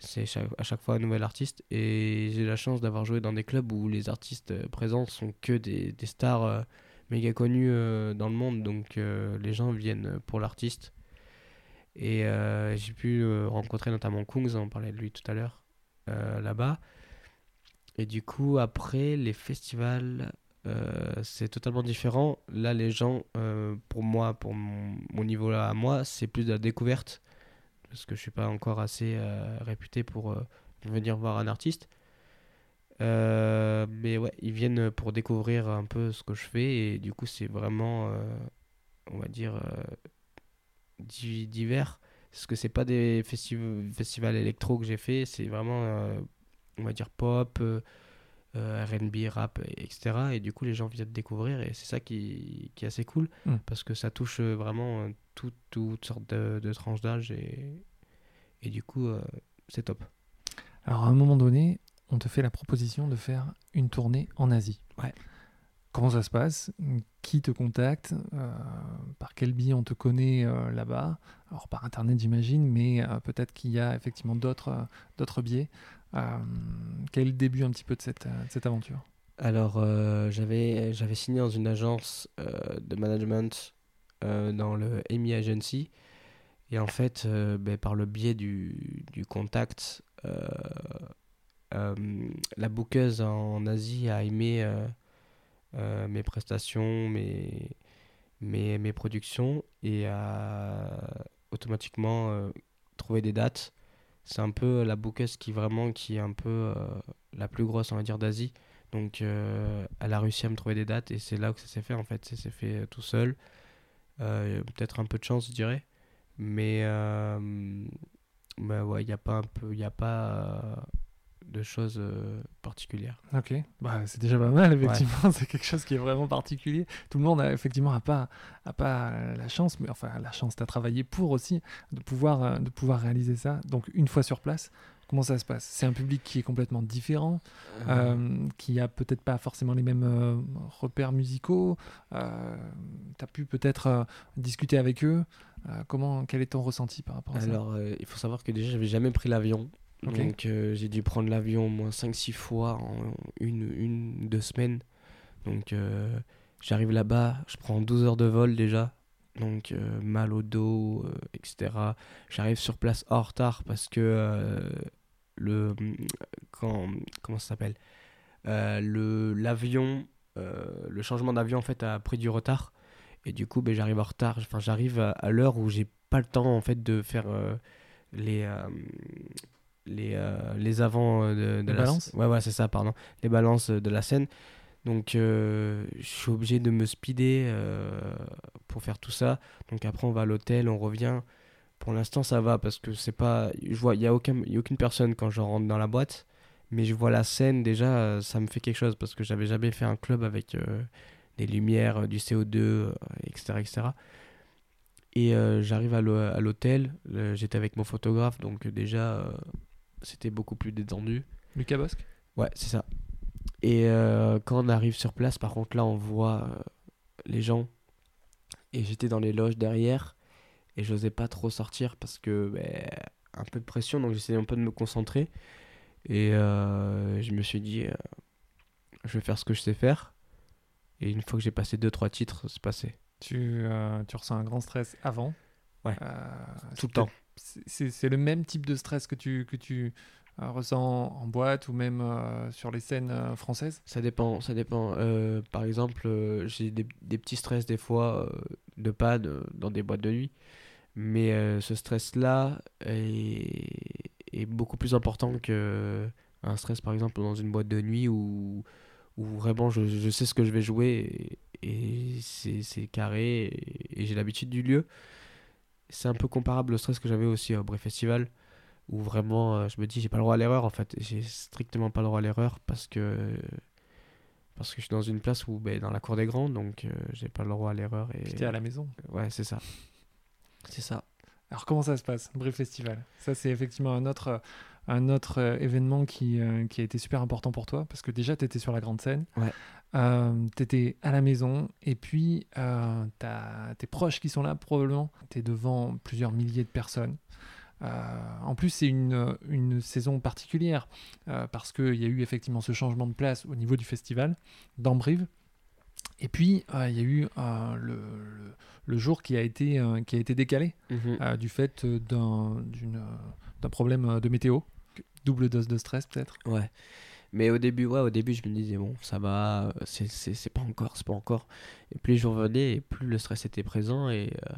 C'est à chaque fois un nouvel artiste. Et j'ai la chance d'avoir joué dans des clubs où les artistes euh, présents sont que des, des stars euh, méga connues euh, dans le monde. Donc, les gens viennent pour l'artiste. Et j'ai pu rencontrer notamment Kungs, on parlait de lui tout à l'heure, là-bas. Et du coup, après, les festivals, c'est totalement différent. Là, les gens, pour moi, pour mon, mon niveau là à moi, c'est plus de la découverte. Parce que je suis pas encore assez euh, réputé pour euh, venir voir un artiste. Euh, mais ouais, ils viennent pour découvrir un peu ce que je fais. Et du coup, c'est vraiment, on va dire, di- divers. Parce que c'est pas des festi- festivals électro que j'ai fait, c'est vraiment, on va dire, pop, euh, RB, rap, et- etc. Et du coup, les gens viennent découvrir et c'est ça qui, qui est assez cool Mm. parce que ça touche euh, vraiment euh, tout- toutes sortes de, de tranches d'âge et, et du coup, euh, c'est top. Alors à un moment donné, on te fait la proposition de faire une tournée en Asie. Ouais. Comment ça se passe Qui te contacte Euh, Par quel biais on te connaît euh, là-bas? Alors par internet j'imagine, mais euh, peut-être qu'il y a effectivement d'autres biais. Quel est le début un petit peu de cette, cette aventure? Alors, j'avais j'avais signé dans une agence de management dans le EMI Agency. Et en fait, ben, par le biais du, du contact, la bookeuse en Asie a aimé euh, mes prestations, mes, mes, mes productions et a automatiquement euh, trouvé des dates. C'est un peu la bookeuse qui vraiment qui est un peu euh, la plus grosse, on va dire, d'Asie. Donc, elle a réussi à me trouver des dates et c'est là que ça s'est fait en fait. Ça s'est fait tout seul. Peut-être un peu de chance, je dirais. Mais, bah ouais, il n'y a pas, un peu, y a pas de choses euh, particulières. Ok, bah, c'est déjà pas mal, effectivement, [LAUGHS] c'est quelque chose qui est vraiment particulier. Tout le monde, a, effectivement, n'a pas, a pas la chance, mais enfin, la chance, tu as travaillé pour aussi, de pouvoir, euh, de pouvoir réaliser ça. Donc, une fois sur place, comment ça se passe? C'est un public qui est complètement différent, euh, qui a peut-être pas forcément les mêmes euh, repères musicaux. Tu as pu peut-être discuter avec eux. Comment, quel est ton ressenti par rapport à ça? Alors, il faut savoir que déjà, j'avais jamais pris l'avion. Donc, euh, j'ai dû prendre l'avion au moins 5-6 fois en une, une, deux semaines. Donc, euh, j'arrive là-bas, je prends 12 heures de vol déjà. Donc, euh, mal au dos, etc. J'arrive sur place en retard parce que le. Quand, comment ça s'appelle le L'avion, le changement d'avion en fait a pris du retard. Et du coup, ben, j'arrive en retard. Enfin, j'arrive à, à l'heure où j'ai pas le temps en fait de faire les les euh, les avants euh, de, de Les la balances ouais ouais c'est ça pardon les balances de la scène donc euh, je suis obligé de me speeder euh, pour faire tout ça donc après on va à l'hôtel on revient Pour l'instant, ça va parce que c'est pas. Je vois, il y a aucun, y a aucune personne quand je rentre dans la boîte, mais je vois la scène déjà, ça me fait quelque chose parce que j'avais jamais fait un club avec des lumières, du CO2, euh, etc., etc. Et euh, j'arrive à l'hô- à l'hôtel, j'étais avec mon photographe, donc déjà, euh, c'était beaucoup plus détendu. Lucas Bosque Ouais, c'est ça. Et euh, quand on arrive sur place, par contre, là, on voit euh, les gens. Et j'étais dans les loges derrière. Et j'osais pas trop sortir parce que, ben, un peu de pression, donc j'essayais un peu de me concentrer. Et euh, je me suis dit, je vais faire ce que je sais faire. Et une fois que j'ai passé 2-3 titres, c'est passé. tu, tu ressens un grand stress avant Ouais. Tout le temps. C'est- le même type de stress que tu, que tu euh, ressens en boîte ou même euh, sur les scènes euh, françaises? Ça dépend, ça dépend. Par exemple, j'ai des, petits stress des fois de euh, dans des boîtes de nuit. Mais ce stress-là est, est beaucoup plus important que un stress, par exemple, dans une boîte de nuit où, où vraiment je, je sais ce que je vais jouer et, et c'est carré et j'ai l'habitude du lieu. C'est un peu comparable au stress que j'avais aussi au Bré Festival où vraiment euh, je me dis j'ai pas le droit à l'erreur en fait. J'ai strictement pas le droit à l'erreur parce que parce que je suis dans une place où ben, dans la cour des grands donc euh, j'ai pas le droit à l'erreur et t'es à la maison. ouais c'est ça c'est ça Alors comment ça se passe, Brief Festival? Ça c'est effectivement un autre, un autre euh, événement qui, euh, qui a été super important pour toi parce que déjà tu étais sur la grande scène, Ouais. Tu étais à la maison et puis euh, t'as tes proches qui sont là probablement, tu es devant plusieurs milliers de personnes. Euh, en plus, c'est une, une saison particulière euh, parce qu'il y a eu effectivement ce changement de place au niveau du festival dans Brive. Et puis, euh, il y a eu euh, le, le- le jour qui a été, euh, qui a été décalé euh, du fait euh, d'un euh, problème euh, de météo. Double dose de stress peut-être. Ouais. Mais au début, ouais, au début, je me disais, bon, ça va, euh, c'est, pas encore, c'est pas encore. Et plus les jours venaient, et plus le stress était présent. Et, euh,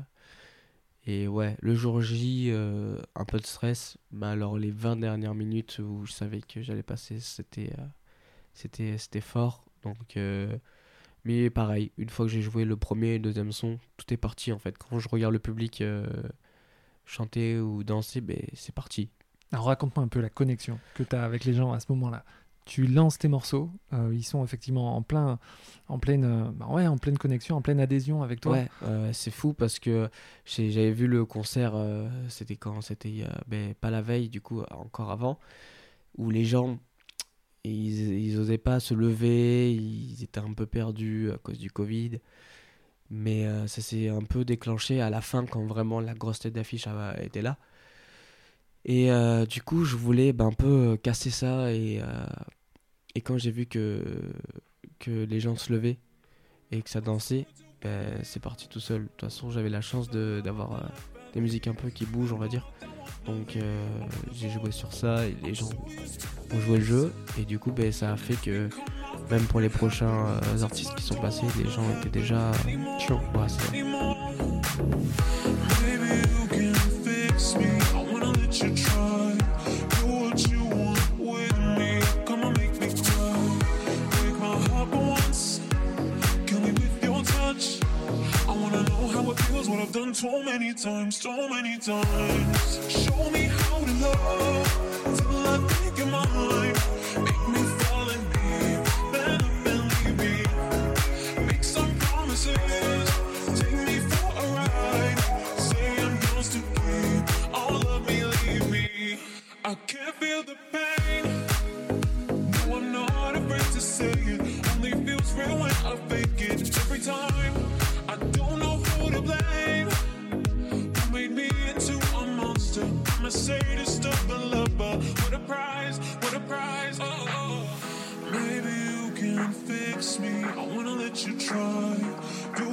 et ouais, le jour J, euh, un peu de stress. Mais alors, les 20 dernières minutes où je savais que j'allais passer, c'était, c'était, c'était fort. Donc, mais pareil, une fois que j'ai joué le premier et le deuxième son, tout est parti en fait. Quand je regarde le public chanter ou danser, ben, c'est parti. Alors raconte-moi un peu la connexion que tu as avec les gens à ce moment-là. Tu lances tes morceaux, euh, ils sont effectivement en, plein, en, pleine, euh, bah ouais, en pleine connexion, en pleine adhésion avec toi. C'est fou parce que j'avais vu le concert, euh, c'était quand? C'était ben, pas la veille, du coup, encore avant, où les gens, ils, ils osaient pas se lever, ils étaient un peu perdus à cause du Covid. Mais ça s'est un peu déclenché à la fin quand vraiment la grosse tête d'affiche était là. Et euh, du coup, je voulais ben, un peu euh, casser ça. Et, euh, et quand j'ai vu que, que les gens se levaient et que ça dansait, ben, c'est parti tout seul. De toute façon, j'avais la chance d'avoir des musiques un peu qui bougent, on va dire. Donc j'ai joué sur ça et les gens ont joué le jeu. Et du coup, ben, ça a fait que même pour les prochains artistes qui sont passés, les gens étaient déjà chauds. So many times, so many times. Show me how to love till I think you're mine. Make feel the pain. No, I'm not afraid to say it. Only feels real when I fake it. Every time, I don't know who to blame. Made me into a monster? Say a lover. What a prize, what a prize. Oh, oh. Maybe you can fix me. I wanna let you try. Do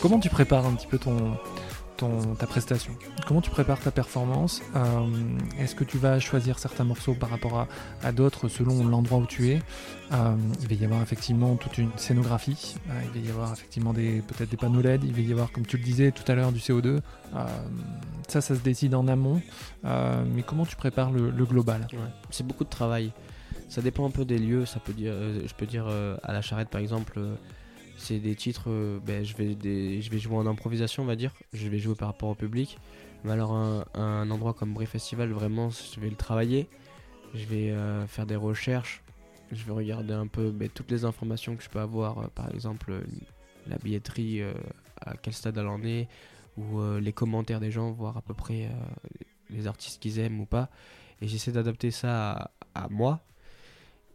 Comment tu prépares un petit peu ton, ton, ta prestation? Comment tu prépares ta performance? Euh, Est-ce que tu vas choisir certains morceaux par rapport à, à d'autres selon l'endroit où tu es? Euh, Il va y avoir effectivement toute une scénographie, euh, il va y avoir effectivement des peut-être des panneaux LED, il va y avoir, comme tu le disais tout à l'heure, du CO2. Euh, ça, ça se décide en amont. Euh, mais comment tu prépares le, le global? Ouais, c'est beaucoup de travail. Ça dépend un peu des lieux. Ça peut dire, euh, je peux dire euh, à la charrette par exemple, euh, c'est des titres. ben, je vais je vais jouer en improvisation, on va dire. Je vais jouer par rapport au public. Mais alors un, endroit comme Brie Festival, vraiment, je vais le travailler. Je vais faire des recherches. Je vais regarder un peu ben, toutes les informations que je peux avoir. par exemple, la billetterie, à quel stade elle en est, ou les commentaires des gens, voir à peu près les artistes qu'ils aiment ou pas et j'essaie d'adapter ça à moi.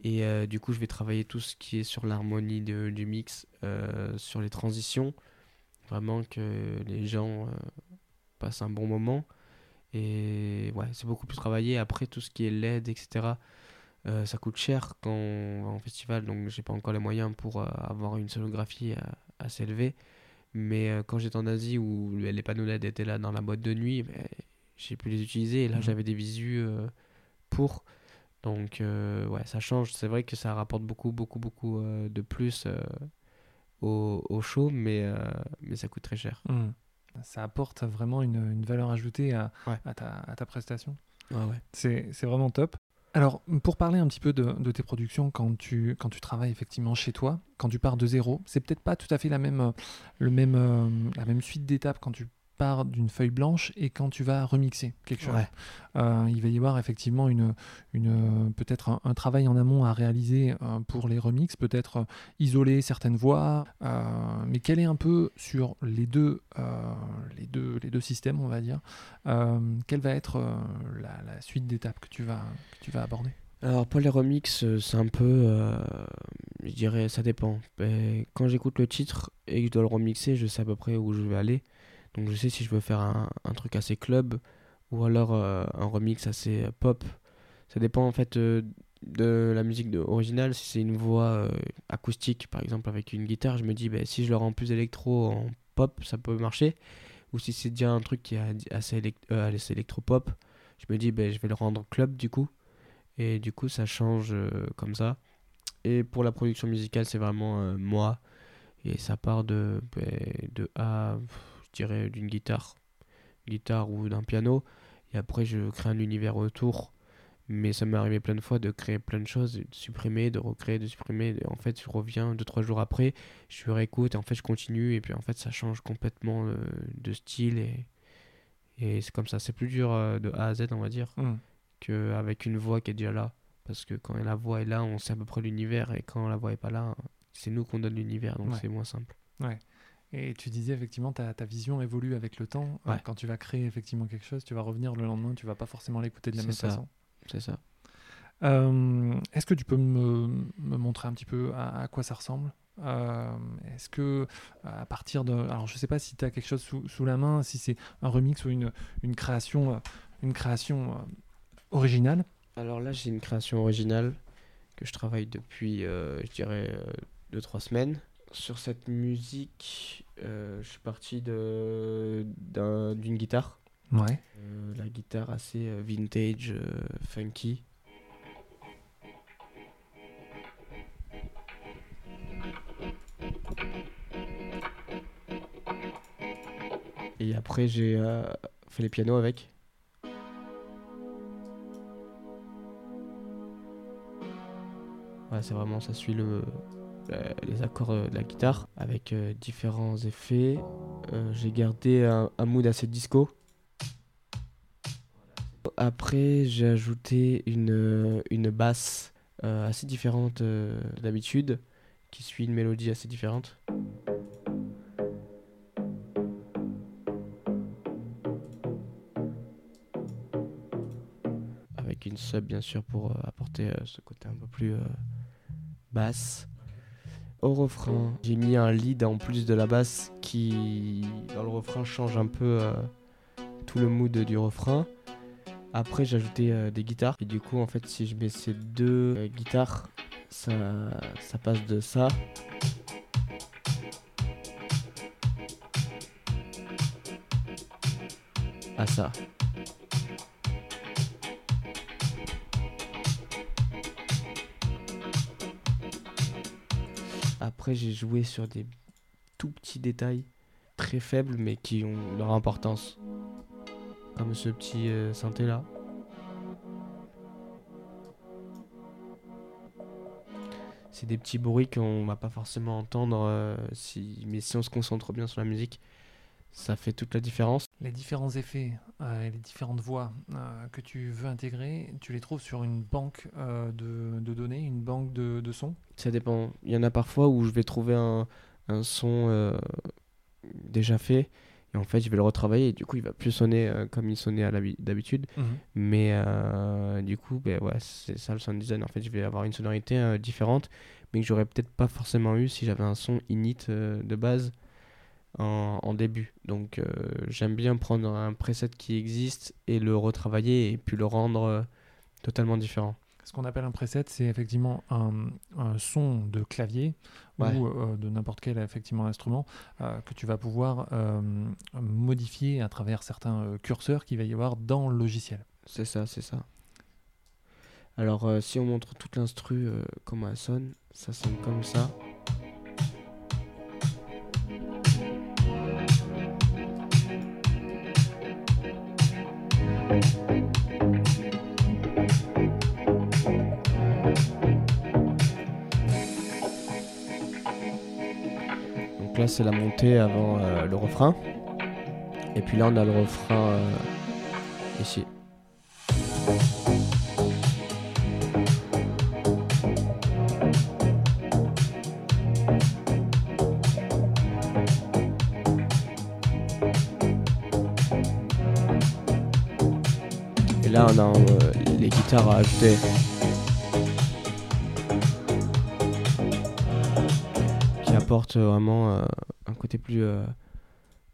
Et euh, du coup, je vais travailler tout ce qui est sur l'harmonie du mix, euh, sur les transitions, vraiment que les gens euh, passent un bon moment. Et ouais, c'est beaucoup plus travaillé. Après, tout ce qui est LED, etc., ça coûte cher quand on va en festival, donc j'ai pas encore les moyens pour avoir une sonographie euh, assez élevée. Mais quand j'étais en Asie où les panneaux LED étaient là dans la boîte de nuit, ben, j'ai pu les utiliser et là Mhm. j'avais des visus pour. Donc euh, ouais, ça change. C'est vrai que ça rapporte beaucoup, beaucoup, beaucoup euh, de plus euh, au, au show, mais, mais ça coûte très cher. Hmm. Ça apporte vraiment une, une valeur ajoutée à, Ouais. à, ta, à ta prestation. Ouais, ouais. C'est vraiment top. Alors, pour parler un petit peu de, de tes productions quand tu, quand tu travailles effectivement chez toi, quand tu pars de zéro, c'est peut-être pas tout à fait la même, le même, la même suite d'étapes quand tu pars d'une feuille blanche et quand tu vas remixer quelque chose. Ouais. Euh, il va y avoir effectivement une, une, peut-être un, un travail en amont à réaliser euh, pour les remixes, peut-être euh, isoler certaines voix, euh, mais quel est un peu sur les deux, les deux, les deux systèmes, on va dire, quelle va être la, la suite d'étapes que tu vas, que tu vas aborder? Alors pour les remixes, euh, c'est un peu, euh, je dirais, ça dépend. Quand j'écoute le titre et que je dois le remixer, je sais à peu près où je vais aller. Donc je sais si je veux faire un, truc assez club ou alors euh, un remix assez euh, pop. Ça dépend en fait euh, de la musique originale. Si c'est une voix acoustique par exemple avec une guitare, je me dis ben, si je le rends plus électro en pop, ça peut marcher. Ou si c'est déjà un truc qui est assez, élect- assez électro-pop, je me dis ben, je vais le rendre club du coup. Et du coup, ça change comme ça. Et pour la production musicale, c'est vraiment moi. Et ça part de, de A, d'une guitare. Guitare ou d'un piano. Et après, je crée un univers autour. Mais ça m'est arrivé plein de fois de créer plein de choses, de supprimer, de recréer, de supprimer. Et en fait, je reviens deux, trois jours après, je réécoute et en fait, je continue. Et puis en fait, ça change complètement euh, de style. Et, et c'est comme ça. C'est plus dur euh, de A à Z, on va dire qu'avec une voix qui est déjà là. Parce que quand la voix est là, on sait à peu près l'univers, et quand la voix est pas là, c'est nous qu'on donne l'univers, donc Ouais. c'est moins simple. Et tu disais effectivement ta, ta vision évolue avec le temps. Euh, Ouais. quand tu vas créer effectivement quelque chose, tu vas revenir le lendemain, tu vas pas forcément l'écouter de la même ça. façon. C'est ça. Euh, Est-ce que tu peux me, me montrer un petit peu à, à quoi ça ressemble? Euh, Est-ce que à partir de... Alors je sais pas si tu as quelque chose sous, sous la main, si c'est un remix ou une, une création, une création euh, originale? Alors là, j'ai une création originale que je travaille depuis, euh, je dirais, 2-3 semaines. Sur cette musique, euh, je suis parti de- d'un- d'une guitare. Ouais. Euh, la guitare assez euh, vintage, funky. Et après, j'ai fait les pianos avec. Ouais, c'est vraiment, ça suit le, les accords euh, de la guitare avec euh, différents effets. Euh, j'ai gardé un, mood assez disco. Après, j'ai ajouté une, euh, une basse euh, assez différente euh, d'habitude, qui suit une mélodie assez différente. Avec une sub, bien sûr, pour euh, apporter euh, ce côté un peu plus euh, basse. Au refrain, j'ai mis un lead en plus de la basse qui, dans le refrain, change un peu euh, tout le mood du refrain. Après, j'ai ajouté euh, des guitares. Et du coup, en fait, si je mets ces deux euh, guitares, ça, ça passe de ça. à ça. Après, j'ai joué sur des tout petits détails très faibles mais qui ont leur importance. Comme ce petit euh, synthé là. C'est des petits bruits qu'on va pas forcément entendre, euh, mais si on se concentre bien sur la musique, ça fait toute la différence. Les différents effets euh, et les différentes voix euh, que tu veux intégrer, tu les trouves sur une banque euh, de, de données, une banque de, de sons? Ça dépend. Il y en a parfois où je vais trouver un, un son euh, déjà fait et en fait je vais le retravailler et du coup il va plus sonner comme il sonnait à d'habitude. Mais euh, du coup, ben ouais, c'est ça le sound design. En fait, je vais avoir une sonorité différente, mais que j'aurais peut-être pas forcément eu si j'avais un son init de base en, en début. Donc, euh, j'aime bien prendre un preset qui existe et le retravailler et puis le rendre euh, totalement différent. Ce qu'on appelle un preset, c'est effectivement un, un son de clavier Ouais. ou euh, de n'importe quel effectivement instrument euh, que tu vas pouvoir euh, modifier à travers certains curseurs qu'il va y avoir dans le logiciel. C'est ça, c'est ça. Alors, si on montre toute l'instru, comment elle sonne, ça sonne comme ça. Donc là, c'est la montée avant euh, le refrain. Et puis là, on a le refrain euh, ici. Euh, les guitares à ajouter. Qui apportent vraiment euh, un côté plus, euh,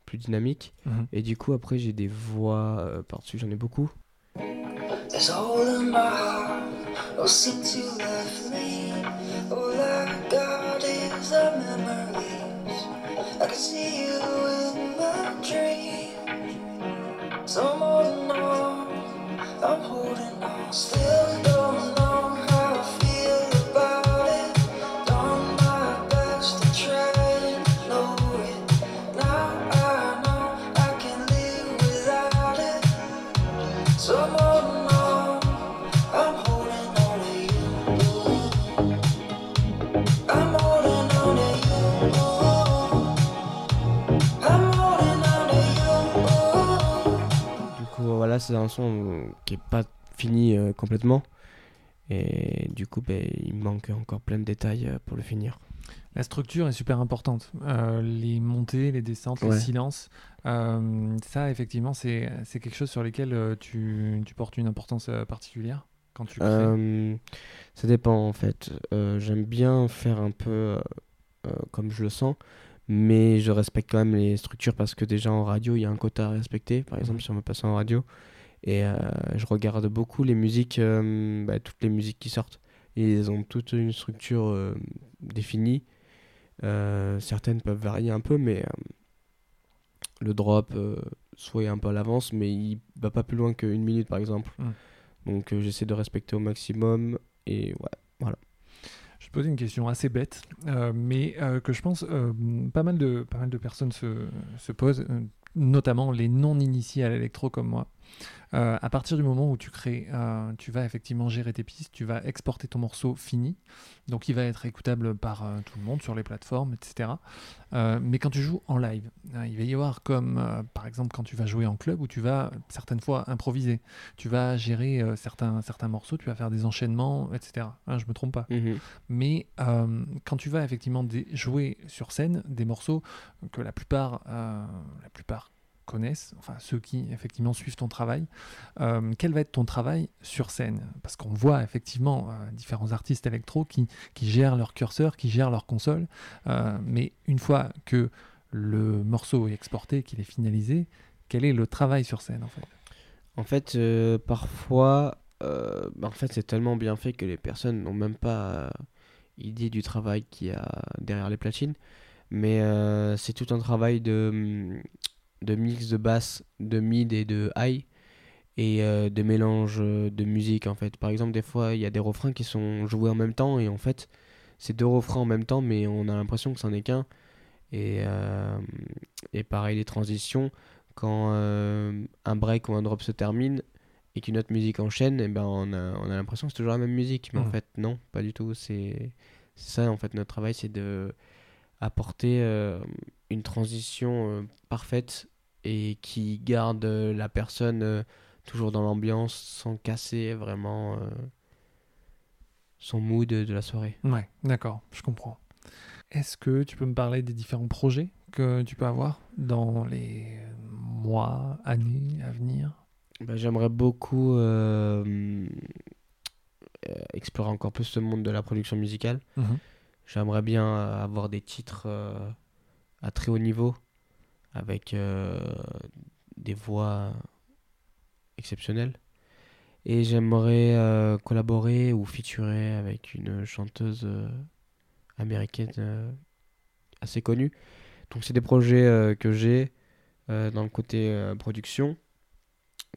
plus dynamique. Et du coup, après, j'ai des voix euh, par-dessus, j'en ai beaucoup. I'm holding on Still C'est un son euh, qui est pas fini euh, complètement. Et du coup, ben, il manque encore plein de détails euh, pour le finir. La structure est super importante. Euh, les montées, les descentes, les Ouais. silences, ça effectivement c'est quelque chose sur lequel tu, tu portes une importance particulière quand tu crées. Ça dépend en fait. J'aime bien faire un peu comme je le sens, mais je respecte quand même les structures parce que déjà en radio, il y a un quota à respecter. Par exemple, si on veut passer en radio, et euh, je regarde beaucoup les musiques, euh, bah, toutes les musiques qui sortent. Ils ont toute une structure euh, définie. Certaines peuvent varier un peu, mais le drop soit est un peu à l'avance, mais il va pas plus loin qu'une minute par exemple. Mm. Donc j'essaie de respecter au maximum. Et ouais, Je te pose une question assez bête, euh, mais euh, que je pense euh, pas, mal de, pas mal de personnes se, se posent, notamment les non-initiés à l'électro comme moi. Euh, à partir du moment où tu crées, euh, tu vas effectivement gérer tes pistes, tu vas exporter ton morceau fini, donc il va être écoutable par euh, tout le monde sur les plateformes, etc. Mais quand tu joues en live, hein, il va y avoir comme par exemple quand tu vas jouer en club où tu vas certaines fois improviser, tu vas gérer certains, certains morceaux, tu vas faire des enchaînements, etc. Hein, je me trompe pas. Mais euh, quand tu vas effectivement jouer sur scène des morceaux que la plupart, la plupart connaissent, enfin ceux qui effectivement suivent ton travail, euh, quel va être ton travail sur scène? Parce qu'on voit effectivement euh, différents artistes électro qui, qui gèrent leur curseur, qui gèrent leur console, euh, mais une fois que le morceau est exporté, qu'il est finalisé, quel est le travail sur scène en fait? En fait, parfois, bah, en fait, c'est tellement bien fait que les personnes n'ont même pas idée du travail qu'il y a derrière les platines. Mais c'est tout un travail de, hum, de mix de basse, de mid et de high et euh, de mélange euh, de musique en fait. Par exemple, des fois, il y a des refrains qui sont joués en même temps et en fait, c'est deux refrains en même temps, mais on a l'impression que c'en est qu'un. Et, euh, et pareil, les transitions, quand euh, un break ou un drop se termine et qu'une autre musique enchaîne, et ben on a, on a l'impression que c'est toujours la même musique. Mais en Mhm. fait, non, pas du tout. C'est ça, en fait, notre travail, c'est de apporter une transition euh, parfaite et qui garde euh, la personne euh, toujours dans l'ambiance sans casser vraiment son mood de la soirée. Ouais, d'accord, je comprends. Est-ce que tu peux me parler des différents projets que tu peux avoir dans les mois, années à venir? Bah, J'aimerais beaucoup euh, explorer encore plus ce monde de la production musicale. Mhm. J'aimerais bien avoir des titres euh, à très haut niveau avec euh, des voix exceptionnelles. Et j'aimerais euh, collaborer ou featurer avec une chanteuse euh, américaine assez connue. Donc c'est des projets que j'ai dans le côté production.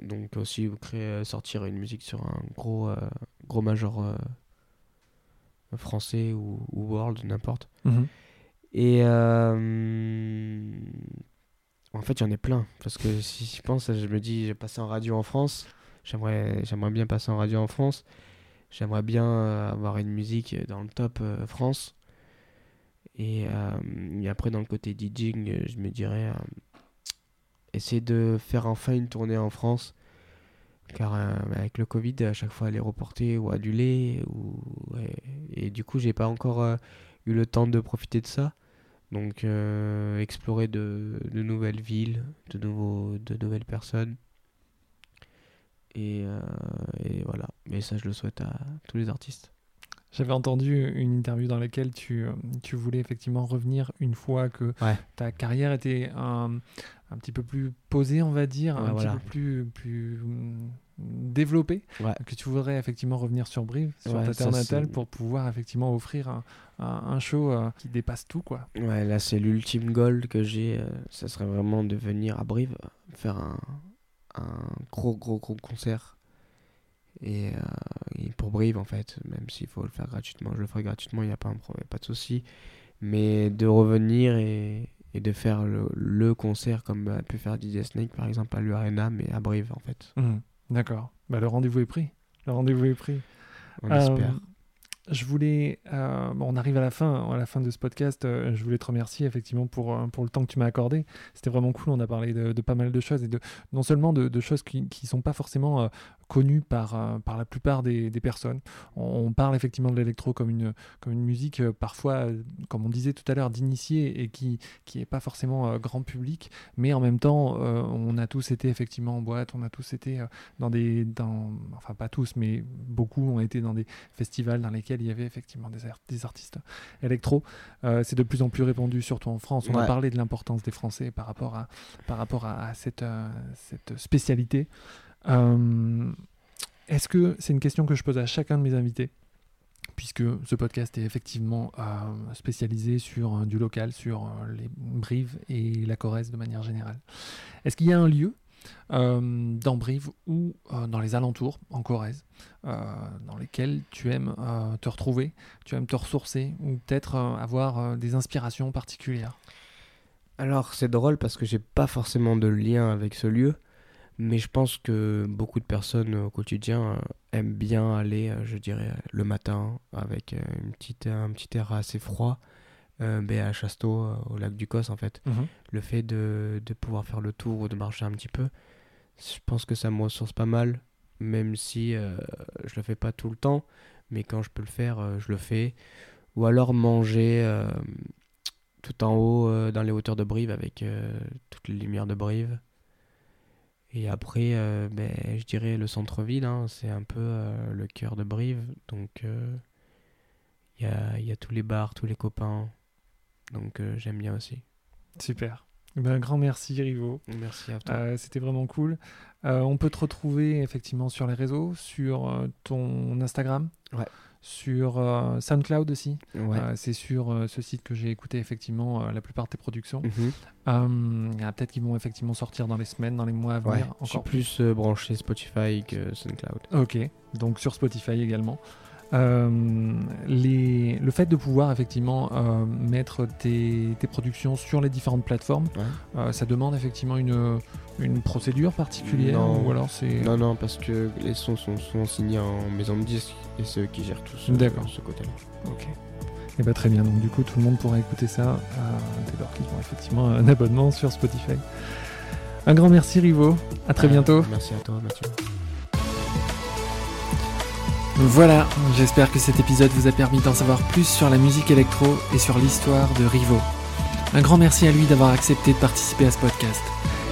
Donc aussi créer, sortir une musique sur un gros, gros major français ou, world, n'importe. Mhm. Et euh, en fait, j'en ai plein. Parce que si je pense, je me dis, j'ai passé en radio en France. J'aimerais, j'aimerais bien passer en radio en France. J'aimerais bien euh, avoir une musique dans le top euh, France. Et, et après, dans le côté DJing, je me dirais, essayer de faire enfin une tournée en France. Car avec le Covid, à chaque fois, elle est reportée ou annulée. Ou, ouais. Et du coup, j'ai pas encore eu le temps de profiter de ça. Donc, euh, explorer de, de nouvelles villes, de, nouveaux, de nouvelles personnes. Et, euh, et voilà. Mais ça, je le souhaite à tous les artistes. J'avais entendu une interview dans laquelle tu, euh, tu voulais effectivement revenir une fois que Ouais. ta carrière était un, un petit peu plus posée, on va dire, Ouais, un voilà. petit peu plus, plus développée, Ouais. que tu voudrais effectivement revenir sur Brive, sur Ouais, ta terre natale, pour pouvoir effectivement offrir un, un- un show euh, qui dépasse tout, quoi. Ouais, là, c'est l'ultime goal que j'ai. euh, ça serait vraiment de venir à Brive, faire un, un gros, gros, gros concert. Et, euh, et pour Brive, en fait, même s'il faut le faire gratuitement, je le ferai gratuitement, il n'y a pas, un problème, pas de souci. Mais de revenir et, et de faire le, le concert comme a pu faire DJ Snake, par exemple, à l'U-Arena, mais à Brive, en fait. Mhm. D'accord. Bah, le rendez-vous est pris. Le rendez-vous est pris. On Euh, espère. Je voulais, euh, bon, on arrive à la fin, à la fin de ce podcast. euh, je voulais te remercier effectivement pour, euh, pour le temps que tu m'as accordé. C'était vraiment cool. On a parlé de, pas mal de choses et de non seulement de, choses qui qui sont pas forcément connues par, par la plupart des, des personnes. On, parle effectivement de l'électro comme une, comme une musique parfois, comme on disait tout à l'heure, d'initié et qui qui est pas forcément grand public, mais en même temps, on a tous été effectivement en boîte, on a tous été dans des, dans, enfin pas tous, mais beaucoup ont été dans des festivals dans lesquels il y avait effectivement des, art- des artistes électro. Euh, c'est de plus en plus répandu, surtout en France. On a parlé de l'importance des Français par rapport à, par rapport à, à cette, euh, cette spécialité. Euh, Est-ce que c'est une question que je pose à chacun de mes invités? Puisque ce podcast est effectivement euh, spécialisé sur euh, du local, sur euh, les Brives et la Corrèze de manière générale. Est-ce qu'il y a un lieu euh, dans Brive ou euh, dans les alentours, en Corrèze, euh, dans lesquels tu aimes euh, te retrouver, tu aimes te ressourcer ou peut-être avoir des inspirations particulières. Alors, c'est drôle parce que j'ai pas forcément de lien avec ce lieu, mais je pense que beaucoup de personnes au quotidien aiment bien aller, je dirais, le matin avec une petite, un petit air assez froid, euh, ben, à Chasteau, euh, au lac du Cos en fait. Le fait de, de pouvoir faire le tour ou de marcher un petit peu, je pense que ça me ressource pas mal, même si euh, je le fais pas tout le temps, mais quand je peux le faire, euh, je le fais. Ou alors manger tout en haut dans les hauteurs de Brive avec toutes les lumières de Brive. Et après, ben, je dirais le centre-ville, hein, c'est un peu le cœur de Brive. Donc il y, a, il y a tous les bars, tous les copains. Donc euh, j'aime bien aussi. Super. Eh ben, grand merci Rivo. Merci à toi. Euh, C'était vraiment cool. Euh, on peut te retrouver effectivement sur les réseaux, sur ton Instagram, Ouais. sur SoundCloud aussi. Ouais. C'est sur ce site que j'ai écouté effectivement la plupart de tes productions. Mhm. Peut-être qu'ils vont effectivement sortir dans les semaines, dans les mois à venir. Ouais, je suis encore plus euh, branché Spotify que SoundCloud. Ok, donc sur Spotify également. Euh, les, le fait de pouvoir effectivement euh, mettre tes, tes productions sur les différentes plateformes, Ouais. euh, ça demande effectivement une, une procédure particulière Non. ou alors c'est Non, non, parce que les sons sont souvent signés en maison de disques et c'est eux qui gèrent tout ce, D'accord. ce côté-là. Ok. Et bah très bien, donc du coup tout le monde pourra écouter ça dès lors qu'ils ont effectivement un abonnement sur Spotify. Un grand merci Rivo, à très bientôt. Merci à toi, Mathieu. Voilà, j'espère que cet épisode vous a permis d'en savoir plus sur la musique électro et sur l'histoire de Rivo. Un grand merci à lui d'avoir accepté de participer à ce podcast.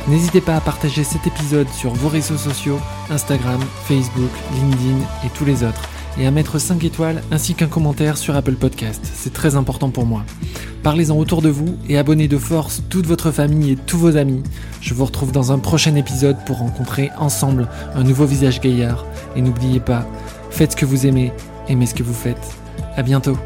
N'hésitez pas à partager cet épisode sur vos réseaux sociaux, Instagram, Facebook, LinkedIn et tous les autres, et à mettre 5 étoiles ainsi qu'un commentaire sur Apple Podcast. C'est très important pour moi. Parlez-en autour de vous et abonnez de force toute votre famille et tous vos amis. Je vous retrouve dans un prochain épisode pour rencontrer ensemble un nouveau visage gaillard. Et n'oubliez pas, Faites ce que vous aimez, aimez ce que vous faites. À bientôt.